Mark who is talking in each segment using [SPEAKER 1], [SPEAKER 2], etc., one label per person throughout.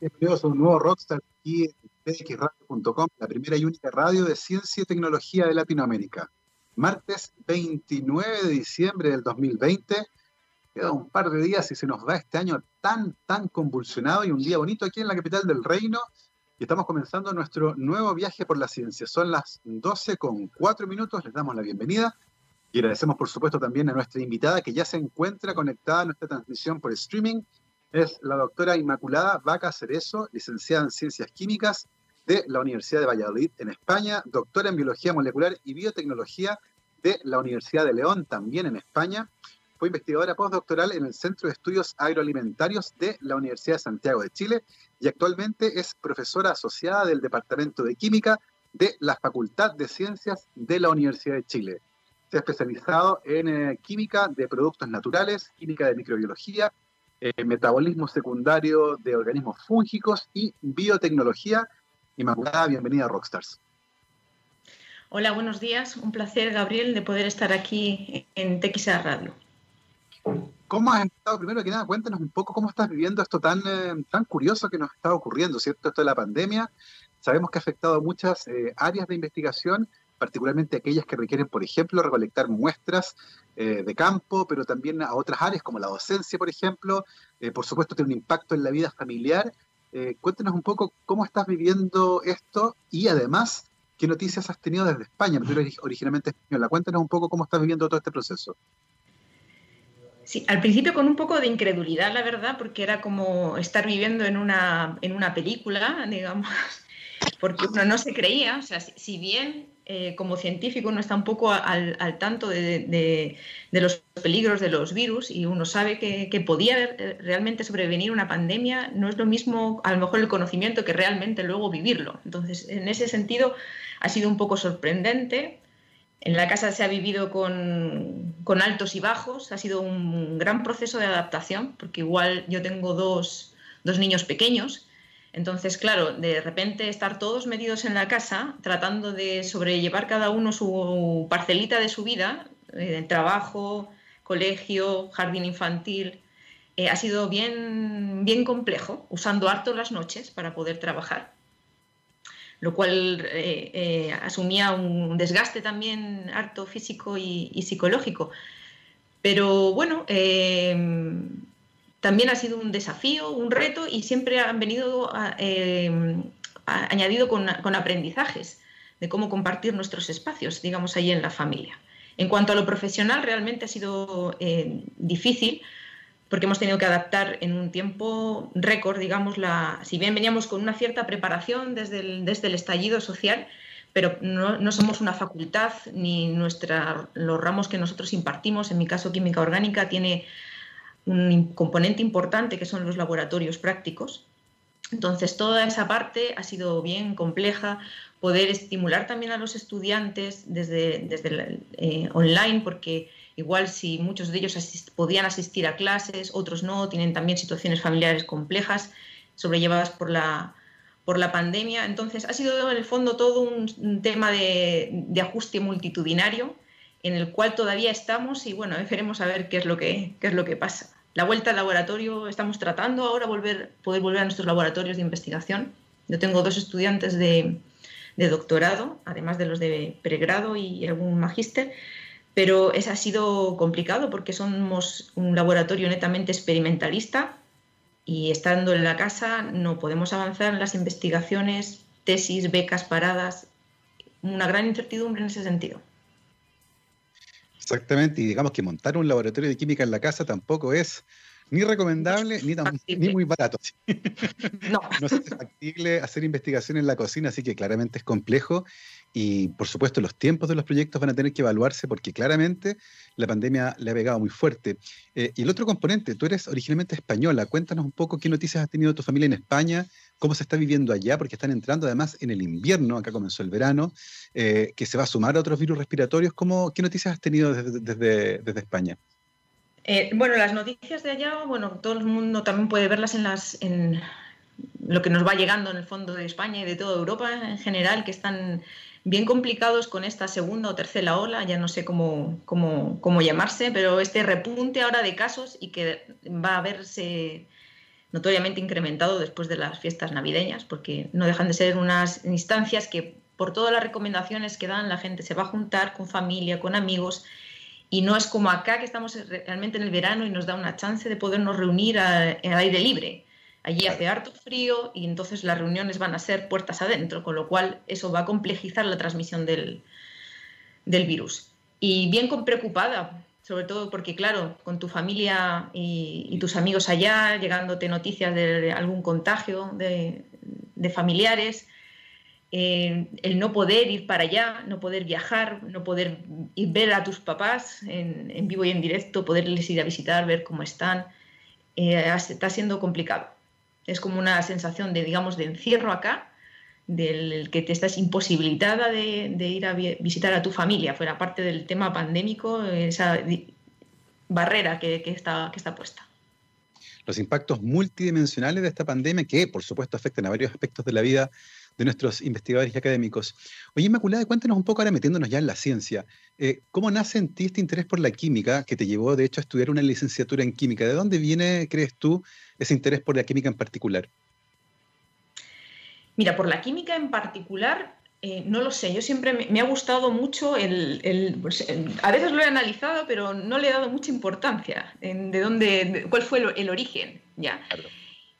[SPEAKER 1] Bienvenidos a un nuevo Rockstar aquí en txradio.com, la primera y única radio de ciencia y tecnología de Latinoamérica. Martes 29 de diciembre del 2020. Queda un par de días y se nos va este año tan, tan convulsionado y un día bonito aquí en la capital del reino. Y estamos comenzando nuestro nuevo viaje por la ciencia. Son las 12 con 4 minutos. Les damos la bienvenida y agradecemos, por supuesto, también a nuestra invitada que ya se encuentra conectada a nuestra transmisión por streaming. Es la doctora Inmaculada Vaca Cerezo, licenciada en Ciencias Químicas de la Universidad de Valladolid, en España, doctora en Biología Molecular y Biotecnología de la Universidad de León, también en España. Fue investigadora postdoctoral en el Centro de Estudios Agroalimentarios de la Universidad de Santiago de Chile y actualmente es profesora asociada del Departamento de Química de la Facultad de Ciencias de la Universidad de Chile. Se ha especializado en eh, química de productos naturales, química de microbiología, eh, metabolismo secundario de organismos fúngicos y biotecnología. Inmaculada, bienvenida a Rockstars.
[SPEAKER 2] Hola, buenos días. Un placer, Gabriel, de poder estar aquí en TXA Radio.
[SPEAKER 1] ¿Cómo has estado? Primero que nada, cuéntanos un poco cómo estás viviendo esto tan, eh, tan curioso que nos está ocurriendo, ¿cierto? Esto de la pandemia. Sabemos que ha afectado a muchas áreas de investigación particularmente aquellas que requieren, por ejemplo, recolectar muestras eh, de campo, pero también a otras áreas como la docencia, por ejemplo. Eh, por supuesto, tiene un impacto en la vida familiar. Eh, cuéntanos un poco cómo estás viviendo esto y además, qué noticias has tenido desde España, pero originalmente española. Cuéntanos un poco cómo estás viviendo todo este proceso.
[SPEAKER 2] Sí, al principio con un poco de incredulidad, la verdad, porque era como estar viviendo en una, en una película, digamos, porque uno no se creía, o sea, si bien eh, como científico uno está un poco al, tanto de, los peligros de los virus y uno sabe que, podía eh, realmente sobrevenir una pandemia, no es lo mismo a lo mejor el conocimiento que realmente luego vivirlo. Entonces, en ese sentido, ha sido un poco sorprendente. En la casa se ha vivido con, con altos y bajos, ha sido un gran proceso de adaptación, porque igual yo tengo dos, dos niños pequeños entonces, claro, de repente estar todos medidos en la casa, tratando de sobrellevar cada uno su parcelita de su vida, eh, trabajo, colegio, jardín infantil, eh, ha sido bien, bien complejo, usando harto las noches para poder trabajar, lo cual eh, asumía un desgaste también harto físico y psicológico. Pero bueno, también ha sido un desafío, un reto y siempre han venido eh, añadido con, aprendizajes de cómo compartir nuestros espacios, digamos, ahí en la familia. En cuanto a lo profesional, realmente ha sido eh, difícil porque hemos tenido que adaptar en un tiempo récord, digamos, la, si bien veníamos con una cierta preparación desde el, desde el estallido social, pero no, no, somos una facultad ni nuestra, los ramos que nosotros impartimos, en mi caso química orgánica, tiene un componente importante que son los laboratorios prácticos. Entonces, toda esa parte ha sido bien compleja, poder estimular también a los estudiantes desde, desde eh, online, porque igual si muchos de ellos podían asistir a clases, otros no, tienen también situaciones familiares complejas, sobrellevadas por la, por la pandemia. Entonces, ha sido en el fondo todo un, tema de, de, ajuste multitudinario en el cual todavía estamos y bueno, veremos a ver qué es lo que, qué es lo que pasa. La vuelta al laboratorio, estamos tratando ahora volver, poder volver a nuestros laboratorios de investigación. Yo tengo dos estudiantes de, de doctorado, además de los de pregrado y algún magíster, pero eso ha sido complicado porque somos un laboratorio netamente experimentalista y estando en la casa no podemos avanzar en las investigaciones, tesis, becas paradas, una gran incertidumbre en ese sentido.
[SPEAKER 1] Exactamente, y digamos que montar un laboratorio de química en la casa tampoco es ni recomendable ni, ni muy barato. No. no es factible hacer investigación en la cocina, así que claramente es complejo y por supuesto los tiempos de los proyectos van a tener que evaluarse porque claramente la pandemia le ha pegado muy fuerte. Eh, y el otro componente, tú eres originalmente española, cuéntanos un poco qué noticias has tenido tu familia en España, cómo se está viviendo allá, porque están entrando además en el invierno, acá comenzó el verano, eh, que se va a sumar a otros virus respiratorios. ¿Cómo, ¿Qué noticias has tenido desde, desde, España?
[SPEAKER 2] Eh, bueno, las noticias de allá, bueno, todo el mundo también puede verlas en las en lo que nos va llegando en el fondo de España y de toda Europa en general, que están bien complicados con esta segunda o tercera ola, ya no sé cómo, cómo, cómo llamarse, pero este repunte ahora de casos y que va a verse notoriamente incrementado después de las fiestas navideñas, porque no dejan de ser unas instancias que por todas las recomendaciones que dan la gente se va a juntar con familia, con amigos, y no es como acá que estamos realmente en el verano y nos da una chance de podernos reunir al aire libre. Allí hace harto frío y entonces las reuniones van a ser puertas adentro, con lo cual eso va a complejizar la transmisión del, del virus. Y bien con preocupada, sobre todo porque, claro, con tu familia y, tus amigos allá, llegándote noticias de, algún contagio de, familiares, eh, el no poder ir para allá, no poder viajar, no poder ir ver a tus papás en, vivo y en directo, poderles ir a visitar, ver cómo están, eh, está siendo complicado. Es como una sensación de, digamos, de encierro acá, del que te estás imposibilitada de, ir a visitar a tu familia, fuera parte del tema pandémico, esa barrera que, está, que está puesta.
[SPEAKER 1] Los impactos multidimensionales de esta pandemia, que por supuesto afectan a varios aspectos de la vida de nuestros investigadores y académicos. Oye, Inmaculada, cuéntanos un poco ahora metiéndonos ya en la ciencia. Eh, ¿Cómo nace en ti este interés por la química que te llevó, de hecho, a estudiar una licenciatura en química? ¿De dónde viene, crees tú, ese interés por la química en particular?
[SPEAKER 2] Mira, por la química en particular, eh, no lo sé, yo siempre me, ha gustado mucho pues, el, A veces lo he analizado, pero no le he dado mucha importancia en de dónde, cuál fue el, origen, ya.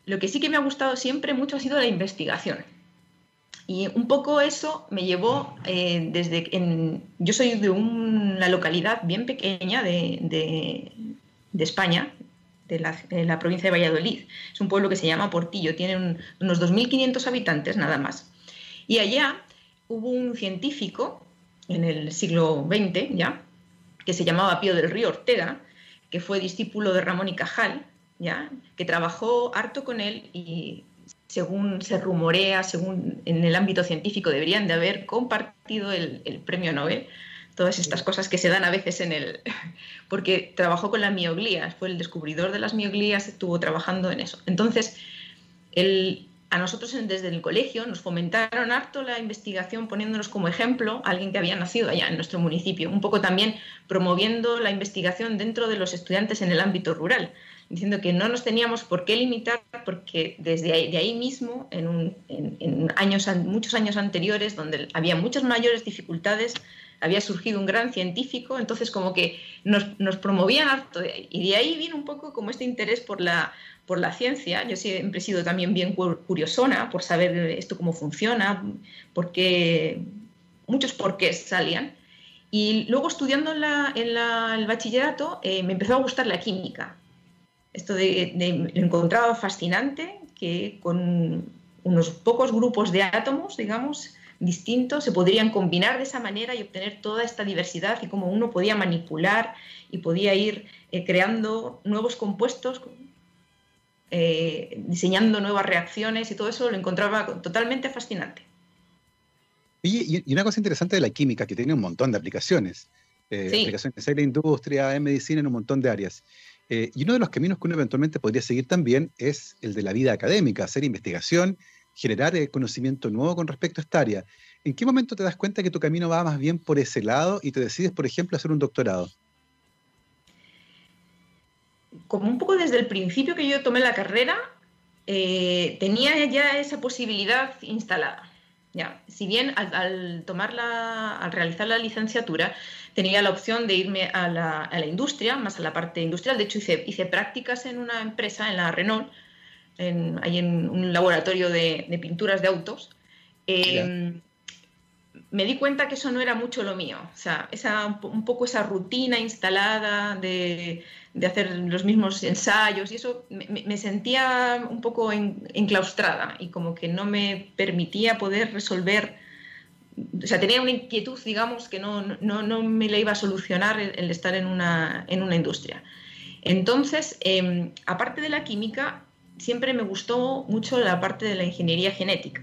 [SPEAKER 2] Lo que sí que me ha gustado siempre mucho ha sido la investigación. Y un poco eso me llevó eh, desde... En, yo soy de una localidad bien pequeña de, de España, de la, provincia de Valladolid. Es un pueblo que se llama Portillo, tiene unos 2.500 habitantes nada más. Y allá hubo un científico en el siglo XX ya, que se llamaba Pío del Río Ortega, que fue discípulo de Ramón y Cajal, ya, que trabajó harto con él y según se rumorea, según en el ámbito científico deberían de haber compartido el, el premio Nobel todas estas cosas que se dan a veces en el... porque trabajó con la mioglía, fue el descubridor de las mioglías, estuvo trabajando en eso. Entonces, a nosotros desde el colegio nos fomentaron harto la investigación poniéndonos como ejemplo a alguien que había nacido allá en nuestro municipio, un poco también promoviendo la investigación dentro de los estudiantes en el ámbito rural, diciendo que no nos teníamos por qué limitar porque desde ahí, de ahí mismo, en, en años, muchos años anteriores, donde había muchas mayores dificultades, había surgido un gran científico, entonces como que nos, promovían harto. Y de ahí viene un poco como este interés por la, por la ciencia. Yo siempre he sido también bien curiosona por saber esto cómo funciona, porque muchos porqués salían. Y luego estudiando en, el bachillerato eh, me empezó a gustar la química. Esto de, lo encontraba fascinante, que con unos pocos grupos de átomos, digamos, distintos se podrían combinar de esa manera y obtener toda esta diversidad y cómo uno podía manipular y podía ir eh, creando nuevos compuestos, eh, diseñando nuevas reacciones y todo eso lo encontraba totalmente fascinante.
[SPEAKER 1] Y, y, una cosa interesante de la química, que tiene un montón de aplicaciones, eh, aplicaciones en la industria, en medicina, en un montón de áreas. y uno de los caminos que uno eventualmente podría seguir también es el de la vida académica, hacer investigación generar eh, conocimiento nuevo con respecto a esta área. ¿En qué momento te das cuenta que tu camino va más bien por ese lado y te decides, por ejemplo, hacer un doctorado?
[SPEAKER 2] Como un poco desde el principio que yo tomé la carrera, eh, tenía ya esa posibilidad instalada. Ya, si bien al, tomarla, al realizar la licenciatura, tenía la opción de irme a la, industria, más a la parte industrial. De hecho, hice, hice prácticas en una empresa, en la Renault, en, ahí en un laboratorio de, pinturas de autos, eh, me di cuenta que eso no era mucho lo mío. O sea, esa, un poco esa rutina instalada de, hacer los mismos ensayos y eso me, sentía un poco enclaustrada y como que no me permitía poder resolver. O sea, tenía una inquietud, digamos, que no, no, me la iba a solucionar el, estar en una, en una industria. Entonces, em, aparte de la química, siempre me gustó mucho la parte de la ingeniería genética.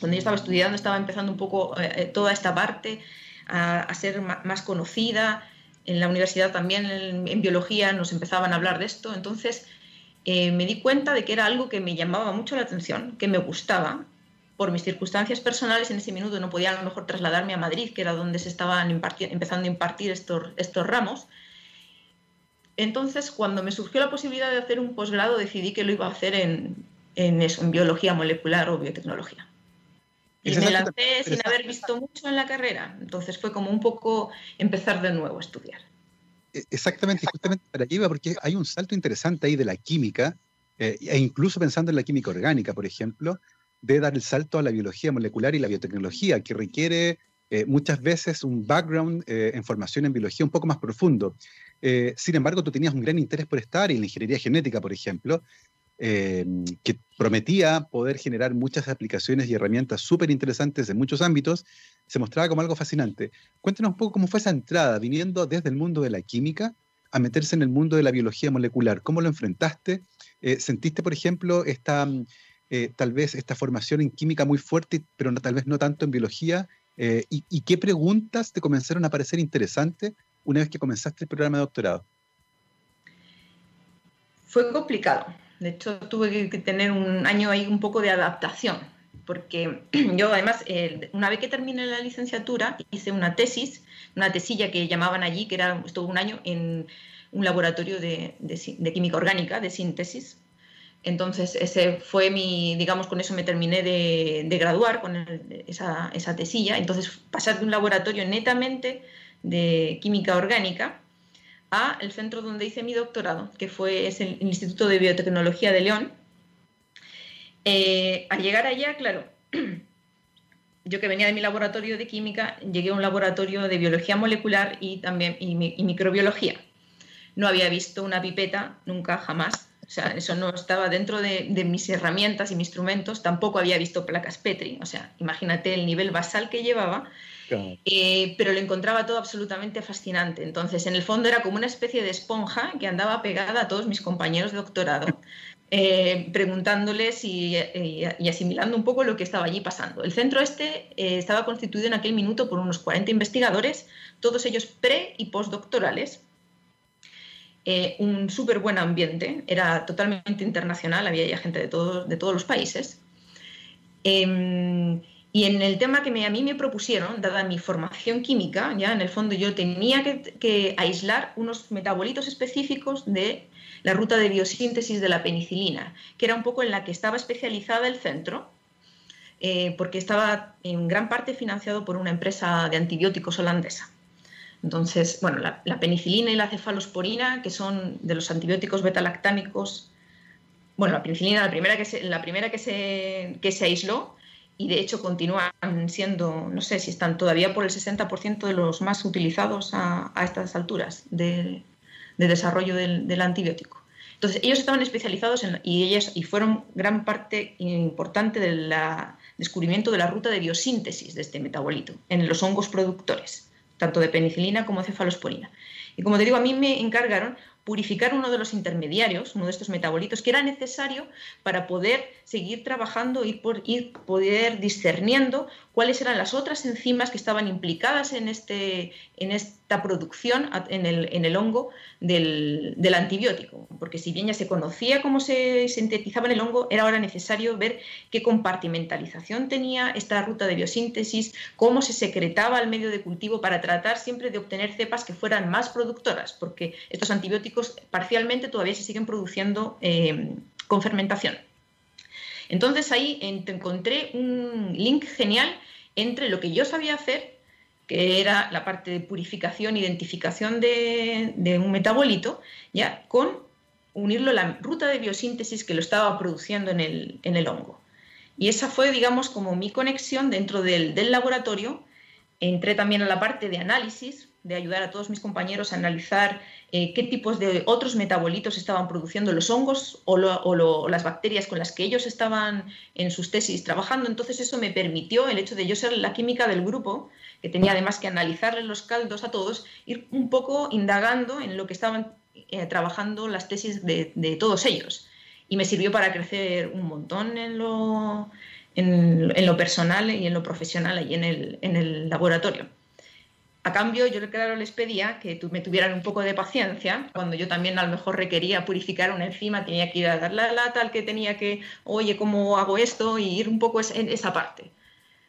[SPEAKER 2] Cuando yo estaba estudiando estaba empezando un poco eh, eh, toda esta parte a, ser más conocida. En la universidad también, en, biología, nos empezaban a hablar de esto. Entonces eh, me di cuenta de que era algo que me llamaba mucho la atención, que me gustaba. Por mis circunstancias personales en ese minuto no podía a lo mejor trasladarme a Madrid, que era donde se estaban empezando a impartir estos, estos ramos entonces cuando me surgió la posibilidad de hacer un posgrado decidí que lo iba a hacer en, en eso, en biología molecular o biotecnología. Y me lancé sin haber visto mucho en la carrera, entonces fue como un poco empezar de nuevo a estudiar.
[SPEAKER 1] E, exactamente, justamente para allí iba, porque hay un salto interesante ahí de la química, eh, e incluso pensando en la química orgánica, por ejemplo, de dar el salto a la biología molecular y la biotecnología, que requiere eh, muchas veces un background eh, en formación en biología un poco más profundo. sin embargo, tú tenías un gran interés por estar en la ingeniería genética, por ejemplo, que prometía poder generar muchas aplicaciones y herramientas súper interesantes en muchos ámbitos, se mostraba como algo fascinante. Cuéntanos un poco cómo fue esa entrada, viniendo desde el mundo de la química a meterse en el mundo de la biología molecular. ¿Cómo lo enfrentaste? ¿Sentiste, por ejemplo, esta eh, tal vez esta formación en química muy fuerte, pero no, tal vez no tanto en biología? Eh, y, qué preguntas te comenzaron a parecer interesantes una vez que comenzaste el programa de doctorado?
[SPEAKER 2] Fue complicado. De hecho, tuve que tener un año ahí un poco de adaptación, porque yo además, una vez que terminé la licenciatura, hice una tesis, una tesilla que llamaban allí, que era, estuvo un año en un laboratorio de química orgánica, de síntesis, entonces, ese fue mi, digamos, con eso me terminé de, graduar, con esa, esa, tesilla. Entonces, pasar de un laboratorio netamente de química orgánica a el centro donde hice mi doctorado, que fue es el Instituto de Biotecnología de León. Eh, al llegar allá, claro, yo que venía de mi laboratorio de química, llegué a un laboratorio de biología molecular y también y microbiología. No había visto una pipeta nunca, jamás o sea, eso no estaba dentro de, mis herramientas y mis instrumentos. Tampoco había visto placas Petri. O sea, imagínate el nivel basal que llevaba. Eh, pero lo encontraba todo absolutamente fascinante. Entonces, en el fondo era como una especie de esponja que andaba pegada a todos mis compañeros de doctorado, eh, preguntándoles y, asimilando un poco lo que estaba allí pasando. El centro este eh, estaba constituido en aquel minuto por unos 40 investigadores, todos ellos pre y postdoctorales, eh, un súper buen ambiente, era totalmente internacional, había gente de, todos de todos los países. Em, y en el tema que a mí me propusieron, dada mi formación química, ya en el fondo yo tenía que, aislar unos metabolitos específicos de la ruta de biosíntesis de la penicilina, que era un poco en la que estaba especializada el centro, eh, porque estaba en gran parte financiado por una empresa de antibióticos holandesa. Entonces, bueno, la, penicilina y la cefalosporina, que son de los antibióticos betalactámicos, bueno, la penicilina, la primera que se, la primera que se, que se aisló, y de hecho continúan siendo, no sé si están todavía por el 60% de los más utilizados a, estas alturas de, desarrollo del, antibiótico. Entonces, ellos estaban especializados en, y, ellos, y fueron gran parte importante del descubrimiento de la ruta de biosíntesis de este metabolito en los hongos productores tanto de penicilina como cefalosporina. Y como te digo, a mí me encargaron purificar uno de los intermediarios, uno de estos metabolitos, que era necesario para poder seguir trabajando y por, ir poder discerniendo cuáles eran las otras enzimas que estaban implicadas en, este, en esta producción en el, en el hongo del, del, antibiótico. Porque si bien ya se conocía cómo se sintetizaba en el hongo, era ahora necesario ver qué compartimentalización tenía esta ruta de biosíntesis, cómo se secretaba al medio de cultivo para tratar siempre de obtener cepas que fueran más productoras, porque estos antibióticos parcialmente todavía se siguen produciendo eh, con fermentación. Entonces ahí encontré un link genial entre lo que yo sabía hacer, que era la parte de purificación, identificación de, un metabolito, ya con unirlo a la ruta de biosíntesis que lo estaba produciendo en el, hongo. Y esa fue, digamos, como mi conexión dentro del, del laboratorio. Entré también a la parte de análisis, de ayudar a todos mis compañeros a analizar eh, qué tipos de otros metabolitos estaban produciendo los hongos o, las bacterias con las que ellos estaban en sus tesis trabajando. Entonces eso me permitió, el hecho de yo ser la química del grupo, que tenía además que analizarles los caldos a todos, ir un poco indagando en lo que estaban eh, trabajando las tesis de, todos ellos. Y me sirvió para crecer un montón en lo, en, lo personal y en lo profesional y en el, en el laboratorio. A cambio, yo claro les pedía que me tuvieran un poco de paciencia, cuando yo también a lo mejor requería purificar una enzima, tenía que ir a dar la lata al que tenía que, oye, ¿cómo hago esto? Y ir un poco en esa parte.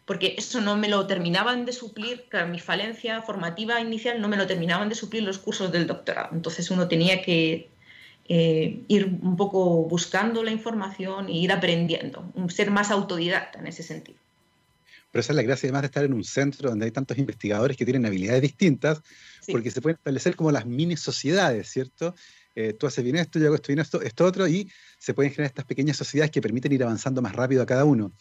[SPEAKER 2] porque eso no me lo terminaban de suplir, claro, mi falencia formativa inicial no me lo terminaban de suplir los cursos del doctorado. Entonces uno tenía que eh, ir un poco buscando la información e ir aprendiendo, ser más autodidacta en ese sentido.
[SPEAKER 1] Pero esa es la gracia además de estar en un centro donde hay tantos investigadores que tienen habilidades distintas, porque se pueden establecer como las mini sociedades, ¿cierto? Eh, tú haces bien esto, yo hago esto bien esto, esto otro, y se pueden generar estas pequeñas sociedades que permiten ir avanzando más rápido a cada uno.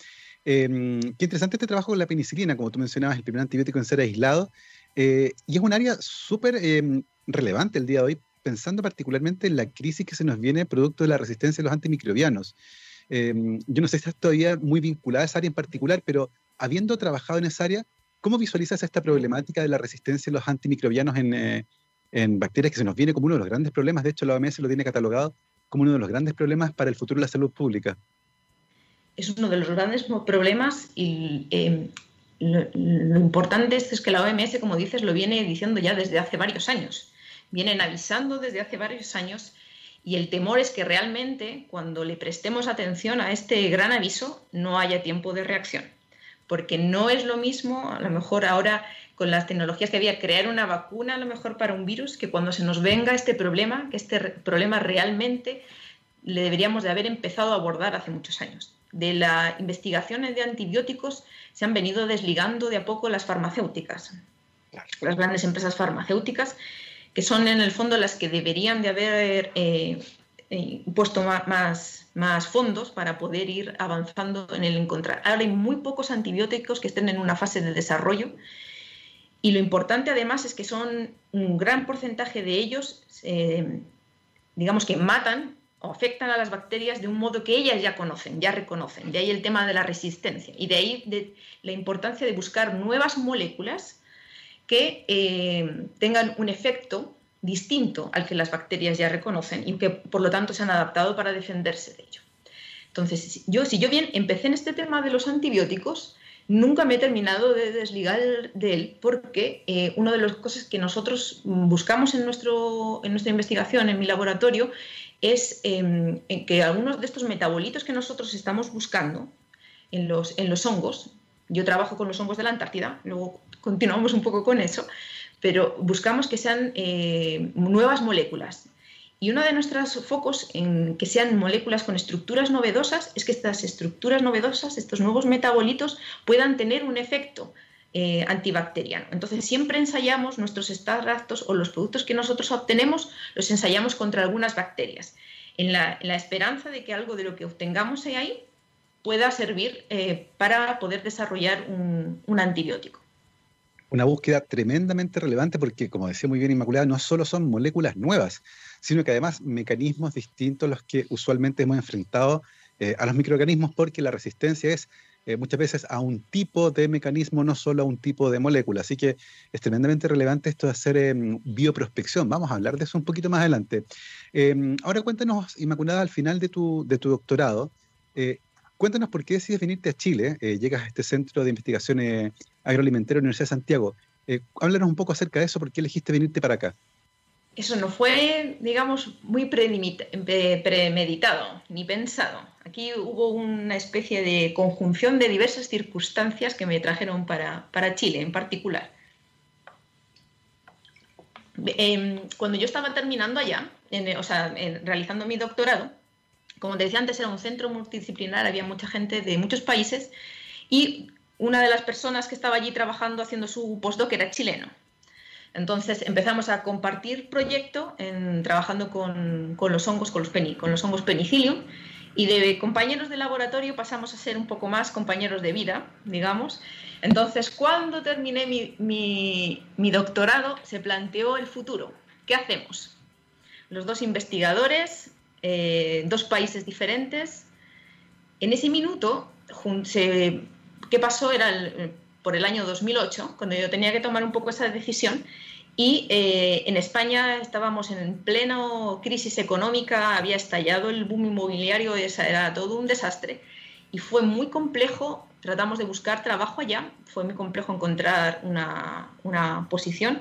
[SPEAKER 1] Em, qué interesante este trabajo con la penicilina, como tú mencionabas, el primer antibiótico en ser aislado, eh, y es un área súper em, relevante el día de hoy, pensando particularmente en la crisis que se nos viene producto de la resistencia a los antimicrobianos. Em, yo no sé si estás todavía muy vinculada a esa área en particular, pero habiendo trabajado en esa área, ¿cómo visualizas esta problemática de la resistencia a los antimicrobianos en, eh, en bacterias que se nos viene como uno de los grandes problemas? De hecho, la OMS lo tiene catalogado como uno de los grandes problemas para el futuro de la salud pública
[SPEAKER 2] es uno de los grandes problemas y em, lo, importante es que la OMS, como dices, lo viene diciendo ya desde hace varios años. Vienen avisando desde hace varios años y el temor es que realmente cuando le prestemos atención a este gran aviso no haya tiempo de reacción. Porque no es lo mismo, a lo mejor ahora con las tecnologías que había, crear una vacuna a lo mejor para un virus, que cuando se nos venga este problema, que este problema realmente le deberíamos de haber empezado a abordar hace muchos años. De la investigación de antibióticos se han venido desligando de a poco las farmacéuticas, las grandes empresas farmacéuticas, que son en el fondo las que deberían de haber eh, eh, puesto más, fondos para poder ir avanzando en el encontrar. Ahora hay muy pocos antibióticos que estén en una fase de desarrollo y lo importante además es que son un gran porcentaje de ellos, eh, digamos que matan o afectan a las bacterias de un modo que ellas ya conocen, ya reconocen. De ahí el tema de la resistencia y de ahí la importancia de buscar nuevas moléculas que eh, tengan un efecto distinto al que las bacterias ya reconocen y que por lo tanto se han adaptado para defenderse de ello. Entonces, yo, si yo bien empecé en este tema de los antibióticos, nunca me he terminado de desligar de él porque eh, una de las cosas que nosotros buscamos en, nuestro, en nuestra investigación, en mi laboratorio, es em, que algunos de estos metabolitos que nosotros estamos buscando en los, en los hongos, yo trabajo con los hongos de la Antártida, luego continuamos un poco con eso, pero buscamos que sean eh, nuevas moléculas. Y uno de nuestros focos en que sean moléculas con estructuras novedosas es que estas estructuras novedosas, estos nuevos metabolitos, puedan tener un efecto eh, antibacteriano. Entonces siempre ensayamos nuestros extractos o los productos que nosotros obtenemos, los ensayamos contra algunas bacterias, en la, esperanza de que algo de lo que obtengamos ahí pueda servir eh, para poder desarrollar un, un antibiótico
[SPEAKER 1] una búsqueda tremendamente relevante porque, como decía muy bien Inmaculada, no solo son moléculas nuevas, sino que además mecanismos distintos a los que usualmente hemos enfrentado eh, a los microorganismos porque la resistencia es eh, muchas veces a un tipo de mecanismo, no solo a un tipo de molécula. Así que es tremendamente relevante esto de hacer em, bioprospección. Vamos a hablar de eso un poquito más adelante. Em, ahora cuéntanos, Inmaculada, al final de tu, de tu doctorado, eh, cuéntanos por qué decides venirte a Chile, eh, llegas a este centro de investigación agroalimentaria de la Universidad de Santiago. háblanos un poco acerca de eso, por qué elegiste venirte para acá
[SPEAKER 2] eso no fue, digamos, muy premeditado ni pensado. Aquí hubo una especie de conjunción de diversas circunstancias que me trajeron para, Chile en particular. Em, cuando yo estaba terminando allá, o sea, realizando mi doctorado, como te decía antes, era un centro multidisciplinar, había mucha gente de muchos países y una de las personas que estaba allí trabajando haciendo su postdoc era chileno. Entonces empezamos a compartir proyecto en, trabajando con, los hongos, con los, con los hongos penicillium, y de compañeros de laboratorio pasamos a ser un poco más compañeros de vida, digamos. Entonces, cuando terminé mi, doctorado, se planteó el futuro. ¿Qué hacemos? Los dos investigadores, eh, dos países diferentes. En ese minuto, ¿qué pasó? Era por el año 2008, cuando yo tenía que tomar un poco esa decisión, y eh, en España estábamos en pleno crisis económica, había estallado el boom inmobiliario, era todo un desastre. Y fue muy complejo, tratamos de buscar trabajo allá, fue muy complejo encontrar una, una posición.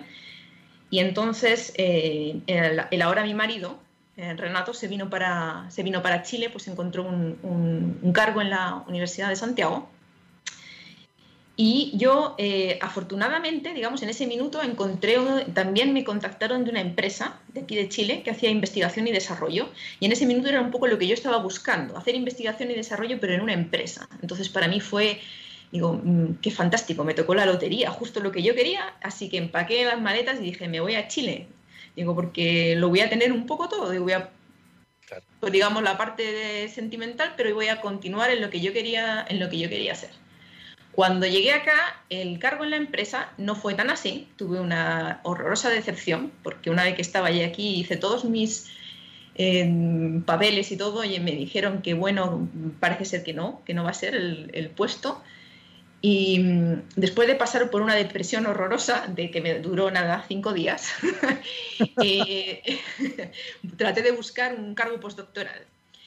[SPEAKER 2] Y entonces eh, el, ahora mi marido, eh, Renato, se vino, para, se vino para Chile, pues encontró un, un, cargo en la Universidad de Santiago Y yo, eh, afortunadamente, digamos, en ese minuto encontré, también me contactaron de una empresa de aquí de Chile que hacía investigación y desarrollo. Y en ese minuto era un poco lo que yo estaba buscando, hacer investigación y desarrollo, pero en una empresa. Entonces, para mí fue, digo, mm, qué fantástico, me tocó la lotería, justo lo que yo quería. Así que empaqué las maletas y dije, me voy a Chile. Digo, porque lo voy a tener un poco todo. Digo, voy a pues digamos la parte sentimental, pero voy a continuar en lo que yo quería, en lo que yo quería hacer. Cuando llegué acá, el cargo en la empresa no fue tan así. Tuve una horrorosa decepción, porque una vez que estaba ya aquí hice todos mis eh, papeles y todo, y me dijeron que, bueno, parece ser que no, que no va a ser el, puesto. Y mm, después de pasar por una depresión horrorosa, de que me duró nada cinco días, eh, traté de buscar un cargo postdoctoral.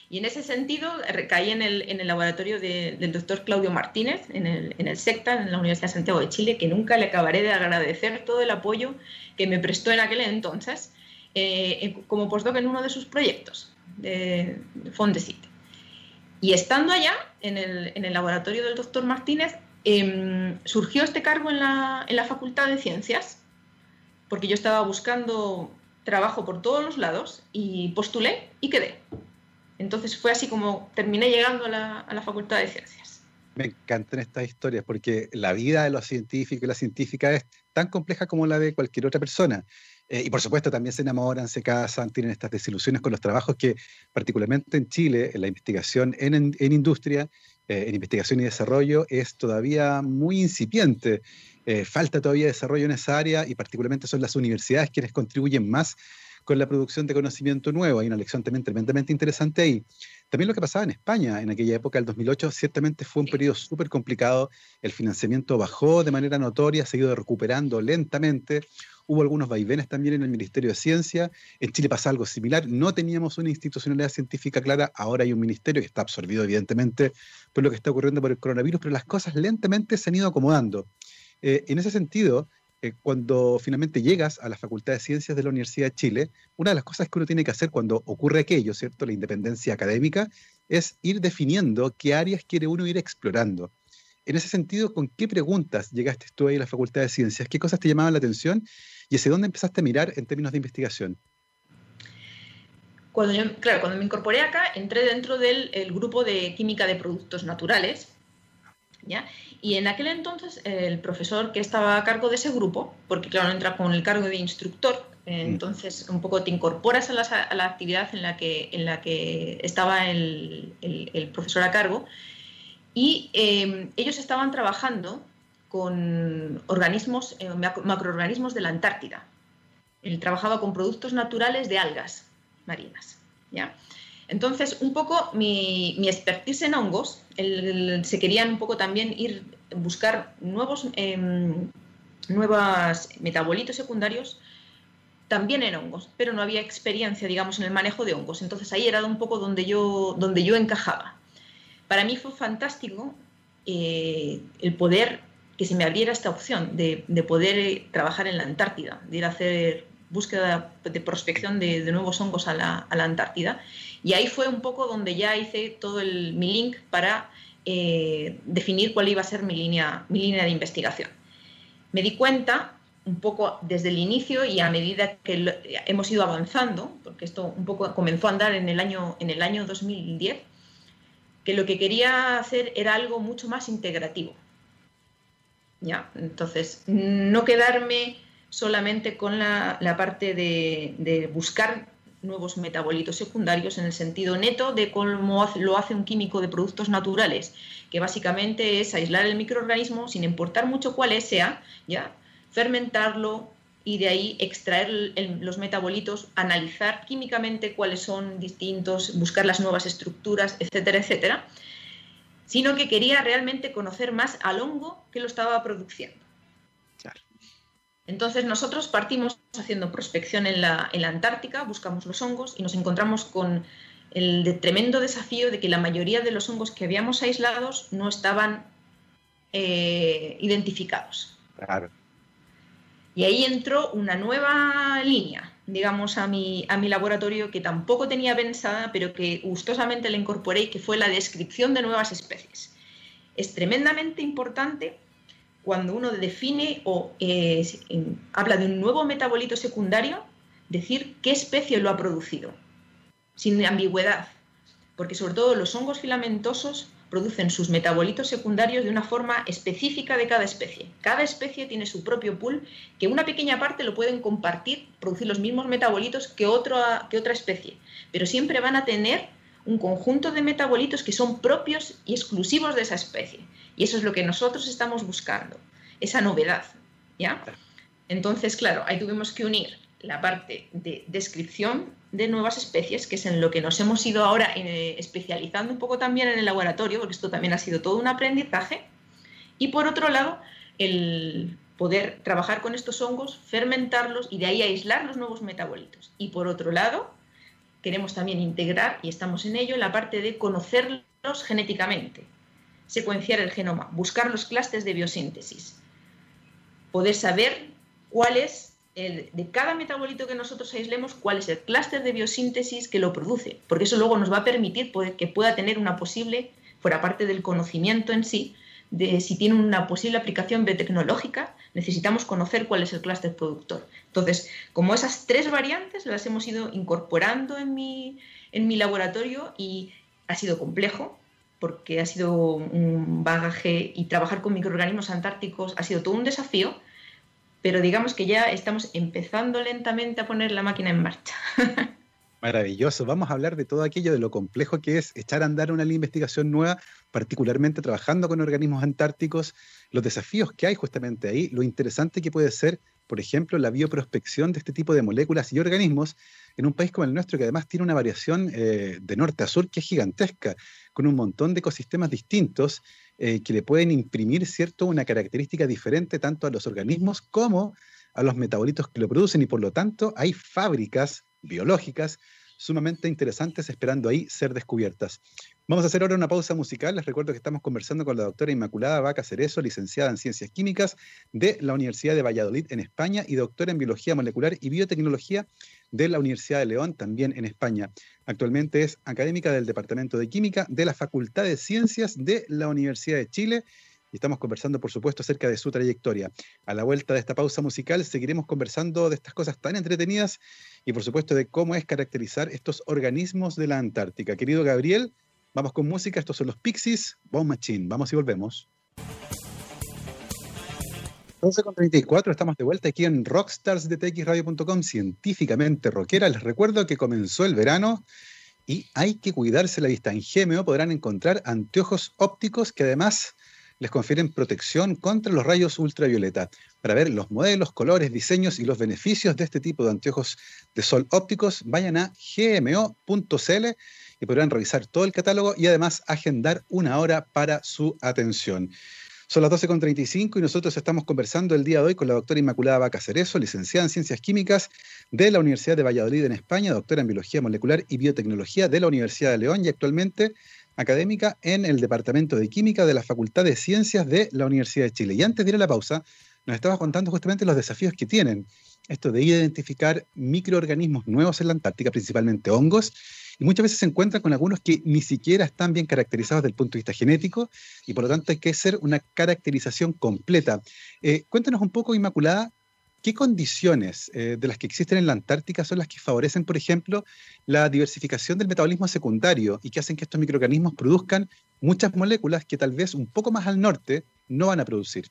[SPEAKER 2] Y en ese sentido recaí en el, en el laboratorio del doctor Claudio Martínez, en el, en el SECTA, en la Universidad de Santiago de Chile, que nunca le acabaré de agradecer todo el apoyo que me prestó en aquel entonces eh, como postdoc en uno de sus proyectos de, Fondesit. Y estando allá, en el, en el laboratorio del doctor Martínez, em, surgió este cargo en la, en la Facultad de Ciencias, porque yo estaba buscando trabajo por todos los lados y postulé y quedé. Entonces fue así como terminé llegando a la, Facultad de Ciencias.
[SPEAKER 1] Me encantan estas historias porque la vida de los científicos y la científica es tan compleja como la de cualquier otra persona. Eh, y por supuesto también se enamoran, se casan, tienen estas desilusiones con los trabajos que particularmente en Chile, en la investigación en, industria, eh, en investigación y desarrollo, es todavía muy incipiente. Eh, falta todavía desarrollo en esa área y particularmente son las universidades quienes contribuyen más con la producción de conocimiento nuevo. Hay una lección también tremendamente interesante ahí. También lo que pasaba en España en aquella época, el 2008, ciertamente fue un periodo súper complicado. El financiamiento bajó de manera notoria, se ha ido recuperando lentamente. Hubo algunos vaivenes también en el Ministerio de Ciencia. En Chile pasa algo similar. No teníamos una institucionalidad científica clara. Ahora hay un ministerio que está absorbido, evidentemente, por lo que está ocurriendo por el coronavirus, pero las cosas lentamente se han ido acomodando. Eh, en ese sentido, eh, cuando finalmente llegas a la Facultad de Ciencias de la Universidad de Chile, una de las cosas que uno tiene que hacer cuando ocurre aquello, ¿cierto? La independencia académica, es ir definiendo qué áreas quiere uno ir explorando. En ese sentido, ¿con qué preguntas llegaste tú ahí a la Facultad de Ciencias? ¿Qué cosas te llamaban la atención? ¿Y hacia dónde empezaste a mirar en términos de investigación?
[SPEAKER 2] Cuando yo, claro, cuando me incorporé acá, entré dentro del grupo de química de productos naturales, Y en aquel entonces el profesor que estaba a cargo de ese grupo, porque claro, entra con el cargo de instructor, entonces un poco te incorporas a la, actividad en la que, en la que estaba el, profesor a cargo, y em, ellos estaban trabajando con organismos, eh, macroorganismos de la Antártida. Él trabajaba con productos naturales de algas marinas. ¿ya? Entonces, un poco mi, mi expertise en hongos, se querían un poco también ir buscar nuevos, em, metabolitos secundarios también en hongos, pero no había experiencia, digamos, en el manejo de hongos. Entonces ahí era un poco donde yo, donde yo encajaba. Para mí fue fantástico eh, el poder que se me abriera esta opción de, poder eh, trabajar en la Antártida, de ir a hacer búsqueda de prospección de, nuevos hongos a la, Antártida y ahí fue un poco donde ya hice todo el, mi link para eh, definir cuál iba a ser mi línea, mi línea de investigación. Me di cuenta un poco desde el inicio y a medida que hemos ido avanzando, porque esto un poco comenzó a andar en el año, en el año 2010, que lo que quería hacer era algo mucho más integrativo. ¿Ya? Entonces, no quedarme solamente con la, parte de, buscar nuevos metabolitos secundarios en el sentido neto de cómo lo hace un químico de productos naturales, que básicamente es aislar el microorganismo sin importar mucho cuál sea, ya fermentarlo y de ahí extraer los metabolitos, analizar químicamente cuáles son distintos, buscar las nuevas estructuras, etcétera, etcétera, sino que quería realmente conocer más al hongo que lo estaba produciendo. Entonces nosotros partimos haciendo prospección en la, Antártica, buscamos los hongos y nos encontramos con el tremendo desafío de que la mayoría de los hongos que habíamos aislados no estaban eh, identificados. Claro. Y ahí entró una nueva línea, digamos, a mi, a mi laboratorio que tampoco tenía pensada, pero que gustosamente la incorporé y que fue la descripción de nuevas especies. Es tremendamente importante cuando uno define o eh, habla de un nuevo metabolito secundario, decir qué especie lo ha producido, sin ambigüedad, porque sobre todo los hongos filamentosos producen sus metabolitos secundarios de una forma específica de cada especie. Cada especie tiene su propio pool, que una pequeña parte lo pueden compartir, producir los mismos metabolitos que, que otra especie, pero siempre van a tener un conjunto de metabolitos que son propios y exclusivos de esa especie. Y eso es lo que nosotros estamos buscando, esa novedad. ¿ya? Entonces, claro, ahí tuvimos que unir la parte de descripción de nuevas especies, que es en lo que nos hemos ido ahora eh, especializando un poco también en el laboratorio, porque esto también ha sido todo un aprendizaje. Y por otro lado, el poder trabajar con estos hongos, fermentarlos y de ahí aislar los nuevos metabolitos. Y por otro lado, queremos también integrar, y estamos en ello, la parte de conocerlos genéticamente, secuenciar el genoma, buscar los clústeres de biosíntesis, poder saber cuál es el, de cada metabolito que nosotros aislemos, cuál es el clúster de biosíntesis que lo produce, porque eso luego nos va a permitir que pueda tener una posible, fuera parte del conocimiento en sí, de si tiene una posible aplicación biotecnológica, necesitamos conocer cuál es el clúster productor. Entonces, como esas tres variantes las hemos ido incorporando en mi, en mi laboratorio y ha sido complejo, porque ha sido un bagaje y trabajar con microorganismos antárticos ha sido todo un desafío, pero digamos que ya estamos empezando lentamente a poner la máquina en marcha.
[SPEAKER 1] Maravilloso. Vamos a hablar de todo aquello, de lo complejo que es echar a andar una investigación nueva, particularmente trabajando con organismos antárticos, los desafíos que hay justamente ahí, lo interesante que puede ser, por ejemplo, la bioprospección de este tipo de moléculas y organismos en un país como el nuestro, que además tiene una variación eh, de norte a sur que es gigantesca, con un montón de ecosistemas distintos eh, que le pueden imprimir, ¿cierto?, una característica diferente tanto a los organismos como a los metabolitos que lo producen y por lo tanto hay fábricas biológicas sumamente interesantes esperando ahí ser descubiertas. Vamos a hacer ahora una pausa musical. Les recuerdo que estamos conversando con la doctora Inmaculada Vaca Cerezo, licenciada en Ciencias Químicas de la Universidad de Valladolid en España y doctora en Biología Molecular y Biotecnología de la Universidad de León, también en España. Actualmente es académica del Departamento de Química de la Facultad de Ciencias de la Universidad de Chile y estamos conversando, por supuesto, acerca de su trayectoria. A la vuelta de esta pausa musical seguiremos conversando de estas cosas tan entretenidas y, por supuesto, de cómo es caracterizar estos organismos de la Antártica. Querido Gabriel, vamos con música. Estos son los Pixies, Bomb Machine. Vamos y volvemos. 11 con 34, estamos de vuelta aquí en rockstarsdetxradio.com, científicamente rockera. Les recuerdo que comenzó el verano y hay que cuidarse la vista. En GMO podrán encontrar anteojos ópticos que además les confieren protección contra los rayos ultravioleta. Para ver los modelos, colores, diseños y los beneficios de este tipo de anteojos de sol ópticos, vayan a gmo.cl y podrán revisar todo el catálogo y además agendar una hora para su atención. Son las 12.35 y nosotros estamos conversando el día de hoy con la doctora Inmaculada Vaca Cerezo, licenciada en Ciencias Químicas de la Universidad de Valladolid en España, doctora en Biología Molecular y Biotecnología de la Universidad de León y actualmente académica en el Departamento de Química de la Facultad de Ciencias de la Universidad de Chile. Y antes de ir a la pausa, nos estaba contando justamente los desafíos que tienen. Esto de identificar microorganismos nuevos en la Antártica, principalmente hongos, y muchas veces se encuentran con algunos que ni siquiera están bien caracterizados desde el punto de vista genético, y por lo tanto hay que hacer una caracterización completa. Eh, cuéntanos un poco, Inmaculada, ¿Qué condiciones eh, de las que existen en la Antártica son las que favorecen, por ejemplo, la diversificación del metabolismo secundario y que hacen que estos microorganismos produzcan muchas moléculas que tal vez un poco más al norte no van a producir?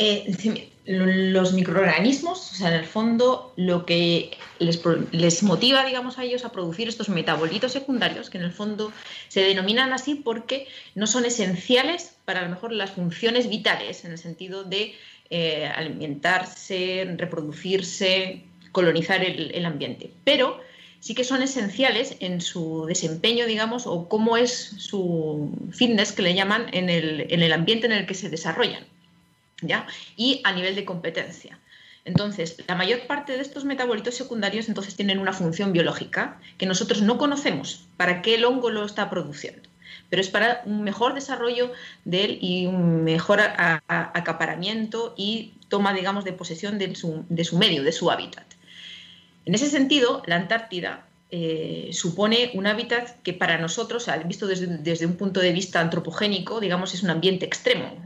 [SPEAKER 2] Eh, los microorganismos, o sea, en el fondo, lo que les, les, motiva, digamos, a ellos a producir estos metabolitos secundarios, que en el fondo se denominan así porque no son esenciales para a lo mejor las funciones vitales, en el sentido de eh, alimentarse, reproducirse, colonizar el, ambiente. Pero sí que son esenciales en su desempeño, digamos, o cómo es su fitness, que le llaman, en el, ambiente en el que se desarrollan, ¿ya? Y a nivel de competencia. Entonces, la mayor parte de estos metabolitos secundarios entonces tienen una función biológica que nosotros no conocemos para qué el hongo lo está produciendo pero es para un mejor desarrollo de él y un mejor acaparamiento y toma, digamos, de posesión de su, medio, de su hábitat. En ese sentido, la Antártida eh, supone un hábitat que para nosotros, visto desde, un punto de vista antropogénico, digamos, es un ambiente extremo,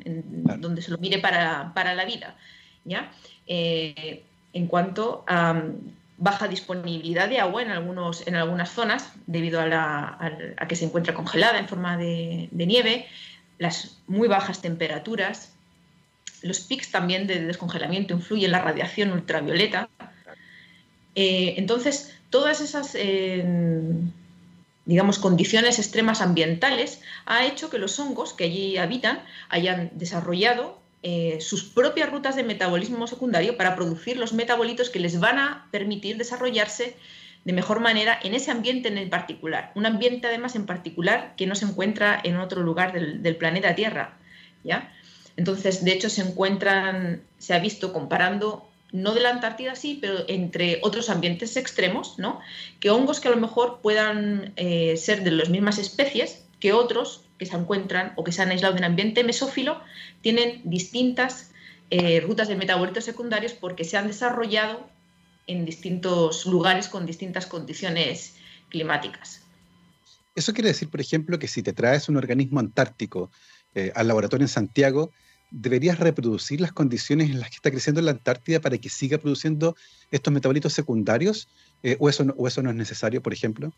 [SPEAKER 2] donde se lo mire para, la vida. ¿ya? Eh, en cuanto a baja disponibilidad de agua en, algunos, en algunas zonas, debido a, que se encuentra congelada en forma de, nieve, las muy bajas temperaturas, los pics también de descongelamiento influyen la radiación ultravioleta. Eh, entonces, todas esas, eh, digamos, condiciones extremas ambientales ha hecho que los hongos que allí habitan hayan desarrollado eh, sus propias rutas de metabolismo secundario para producir los metabolitos que les van a permitir desarrollarse de mejor manera en ese ambiente en el particular. Un ambiente además en particular que no se encuentra en otro lugar del, del planeta Tierra. ¿ya? Entonces, de hecho, se encuentran, se ha visto comparando no de la Antártida sí, pero entre otros ambientes extremos, ¿no? Que hongos que a lo mejor puedan eh, ser de las mismas especies que otros que se encuentran o que se han aislado en ambiente mesófilo tienen distintas eh, rutas de metabolitos secundarios porque se han desarrollado en distintos lugares con distintas condiciones climáticas.
[SPEAKER 1] Eso quiere decir, por ejemplo, que si te traes un organismo antártico eh, al laboratorio en Santiago, deberías reproducir las condiciones en las que está creciendo la Antártida para que siga produciendo estos metabolitos secundarios? Eh, o, eso no, ¿O eso no es necesario, por ejemplo?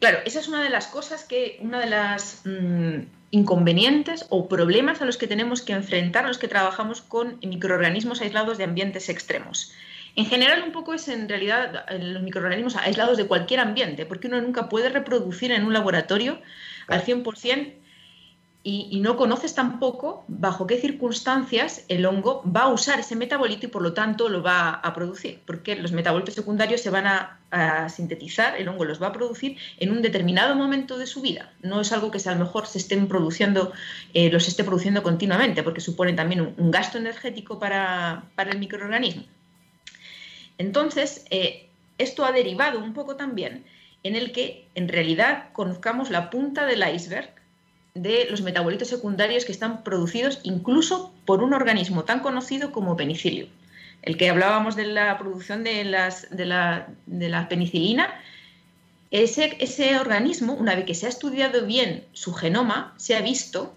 [SPEAKER 2] Claro, esa es una de las cosas que, una de las mm, inconvenientes o problemas a los que tenemos que enfrentar los que trabajamos con microorganismos aislados de ambientes extremos. En general, un poco es en realidad los microorganismos aislados de cualquier ambiente, porque uno nunca puede reproducir en un laboratorio al 100% y, no conoces tampoco bajo qué circunstancias el hongo va a usar ese metabolito y por lo tanto lo va a producir, porque los metabolitos secundarios se van a, sintetizar, el hongo los va a producir en un determinado momento de su vida. No es algo que a lo mejor se estén produciendo, eh, los esté produciendo continuamente, porque supone también un, gasto energético para, el microorganismo. Entonces, eh, esto ha derivado un poco también en el que en realidad conozcamos la punta del iceberg de los metabolitos secundarios que están producidos incluso por un organismo tan conocido como penicilio. El que hablábamos de la producción de, la, penicilina, ese, ese, organismo, una vez que se ha estudiado bien su genoma, se ha visto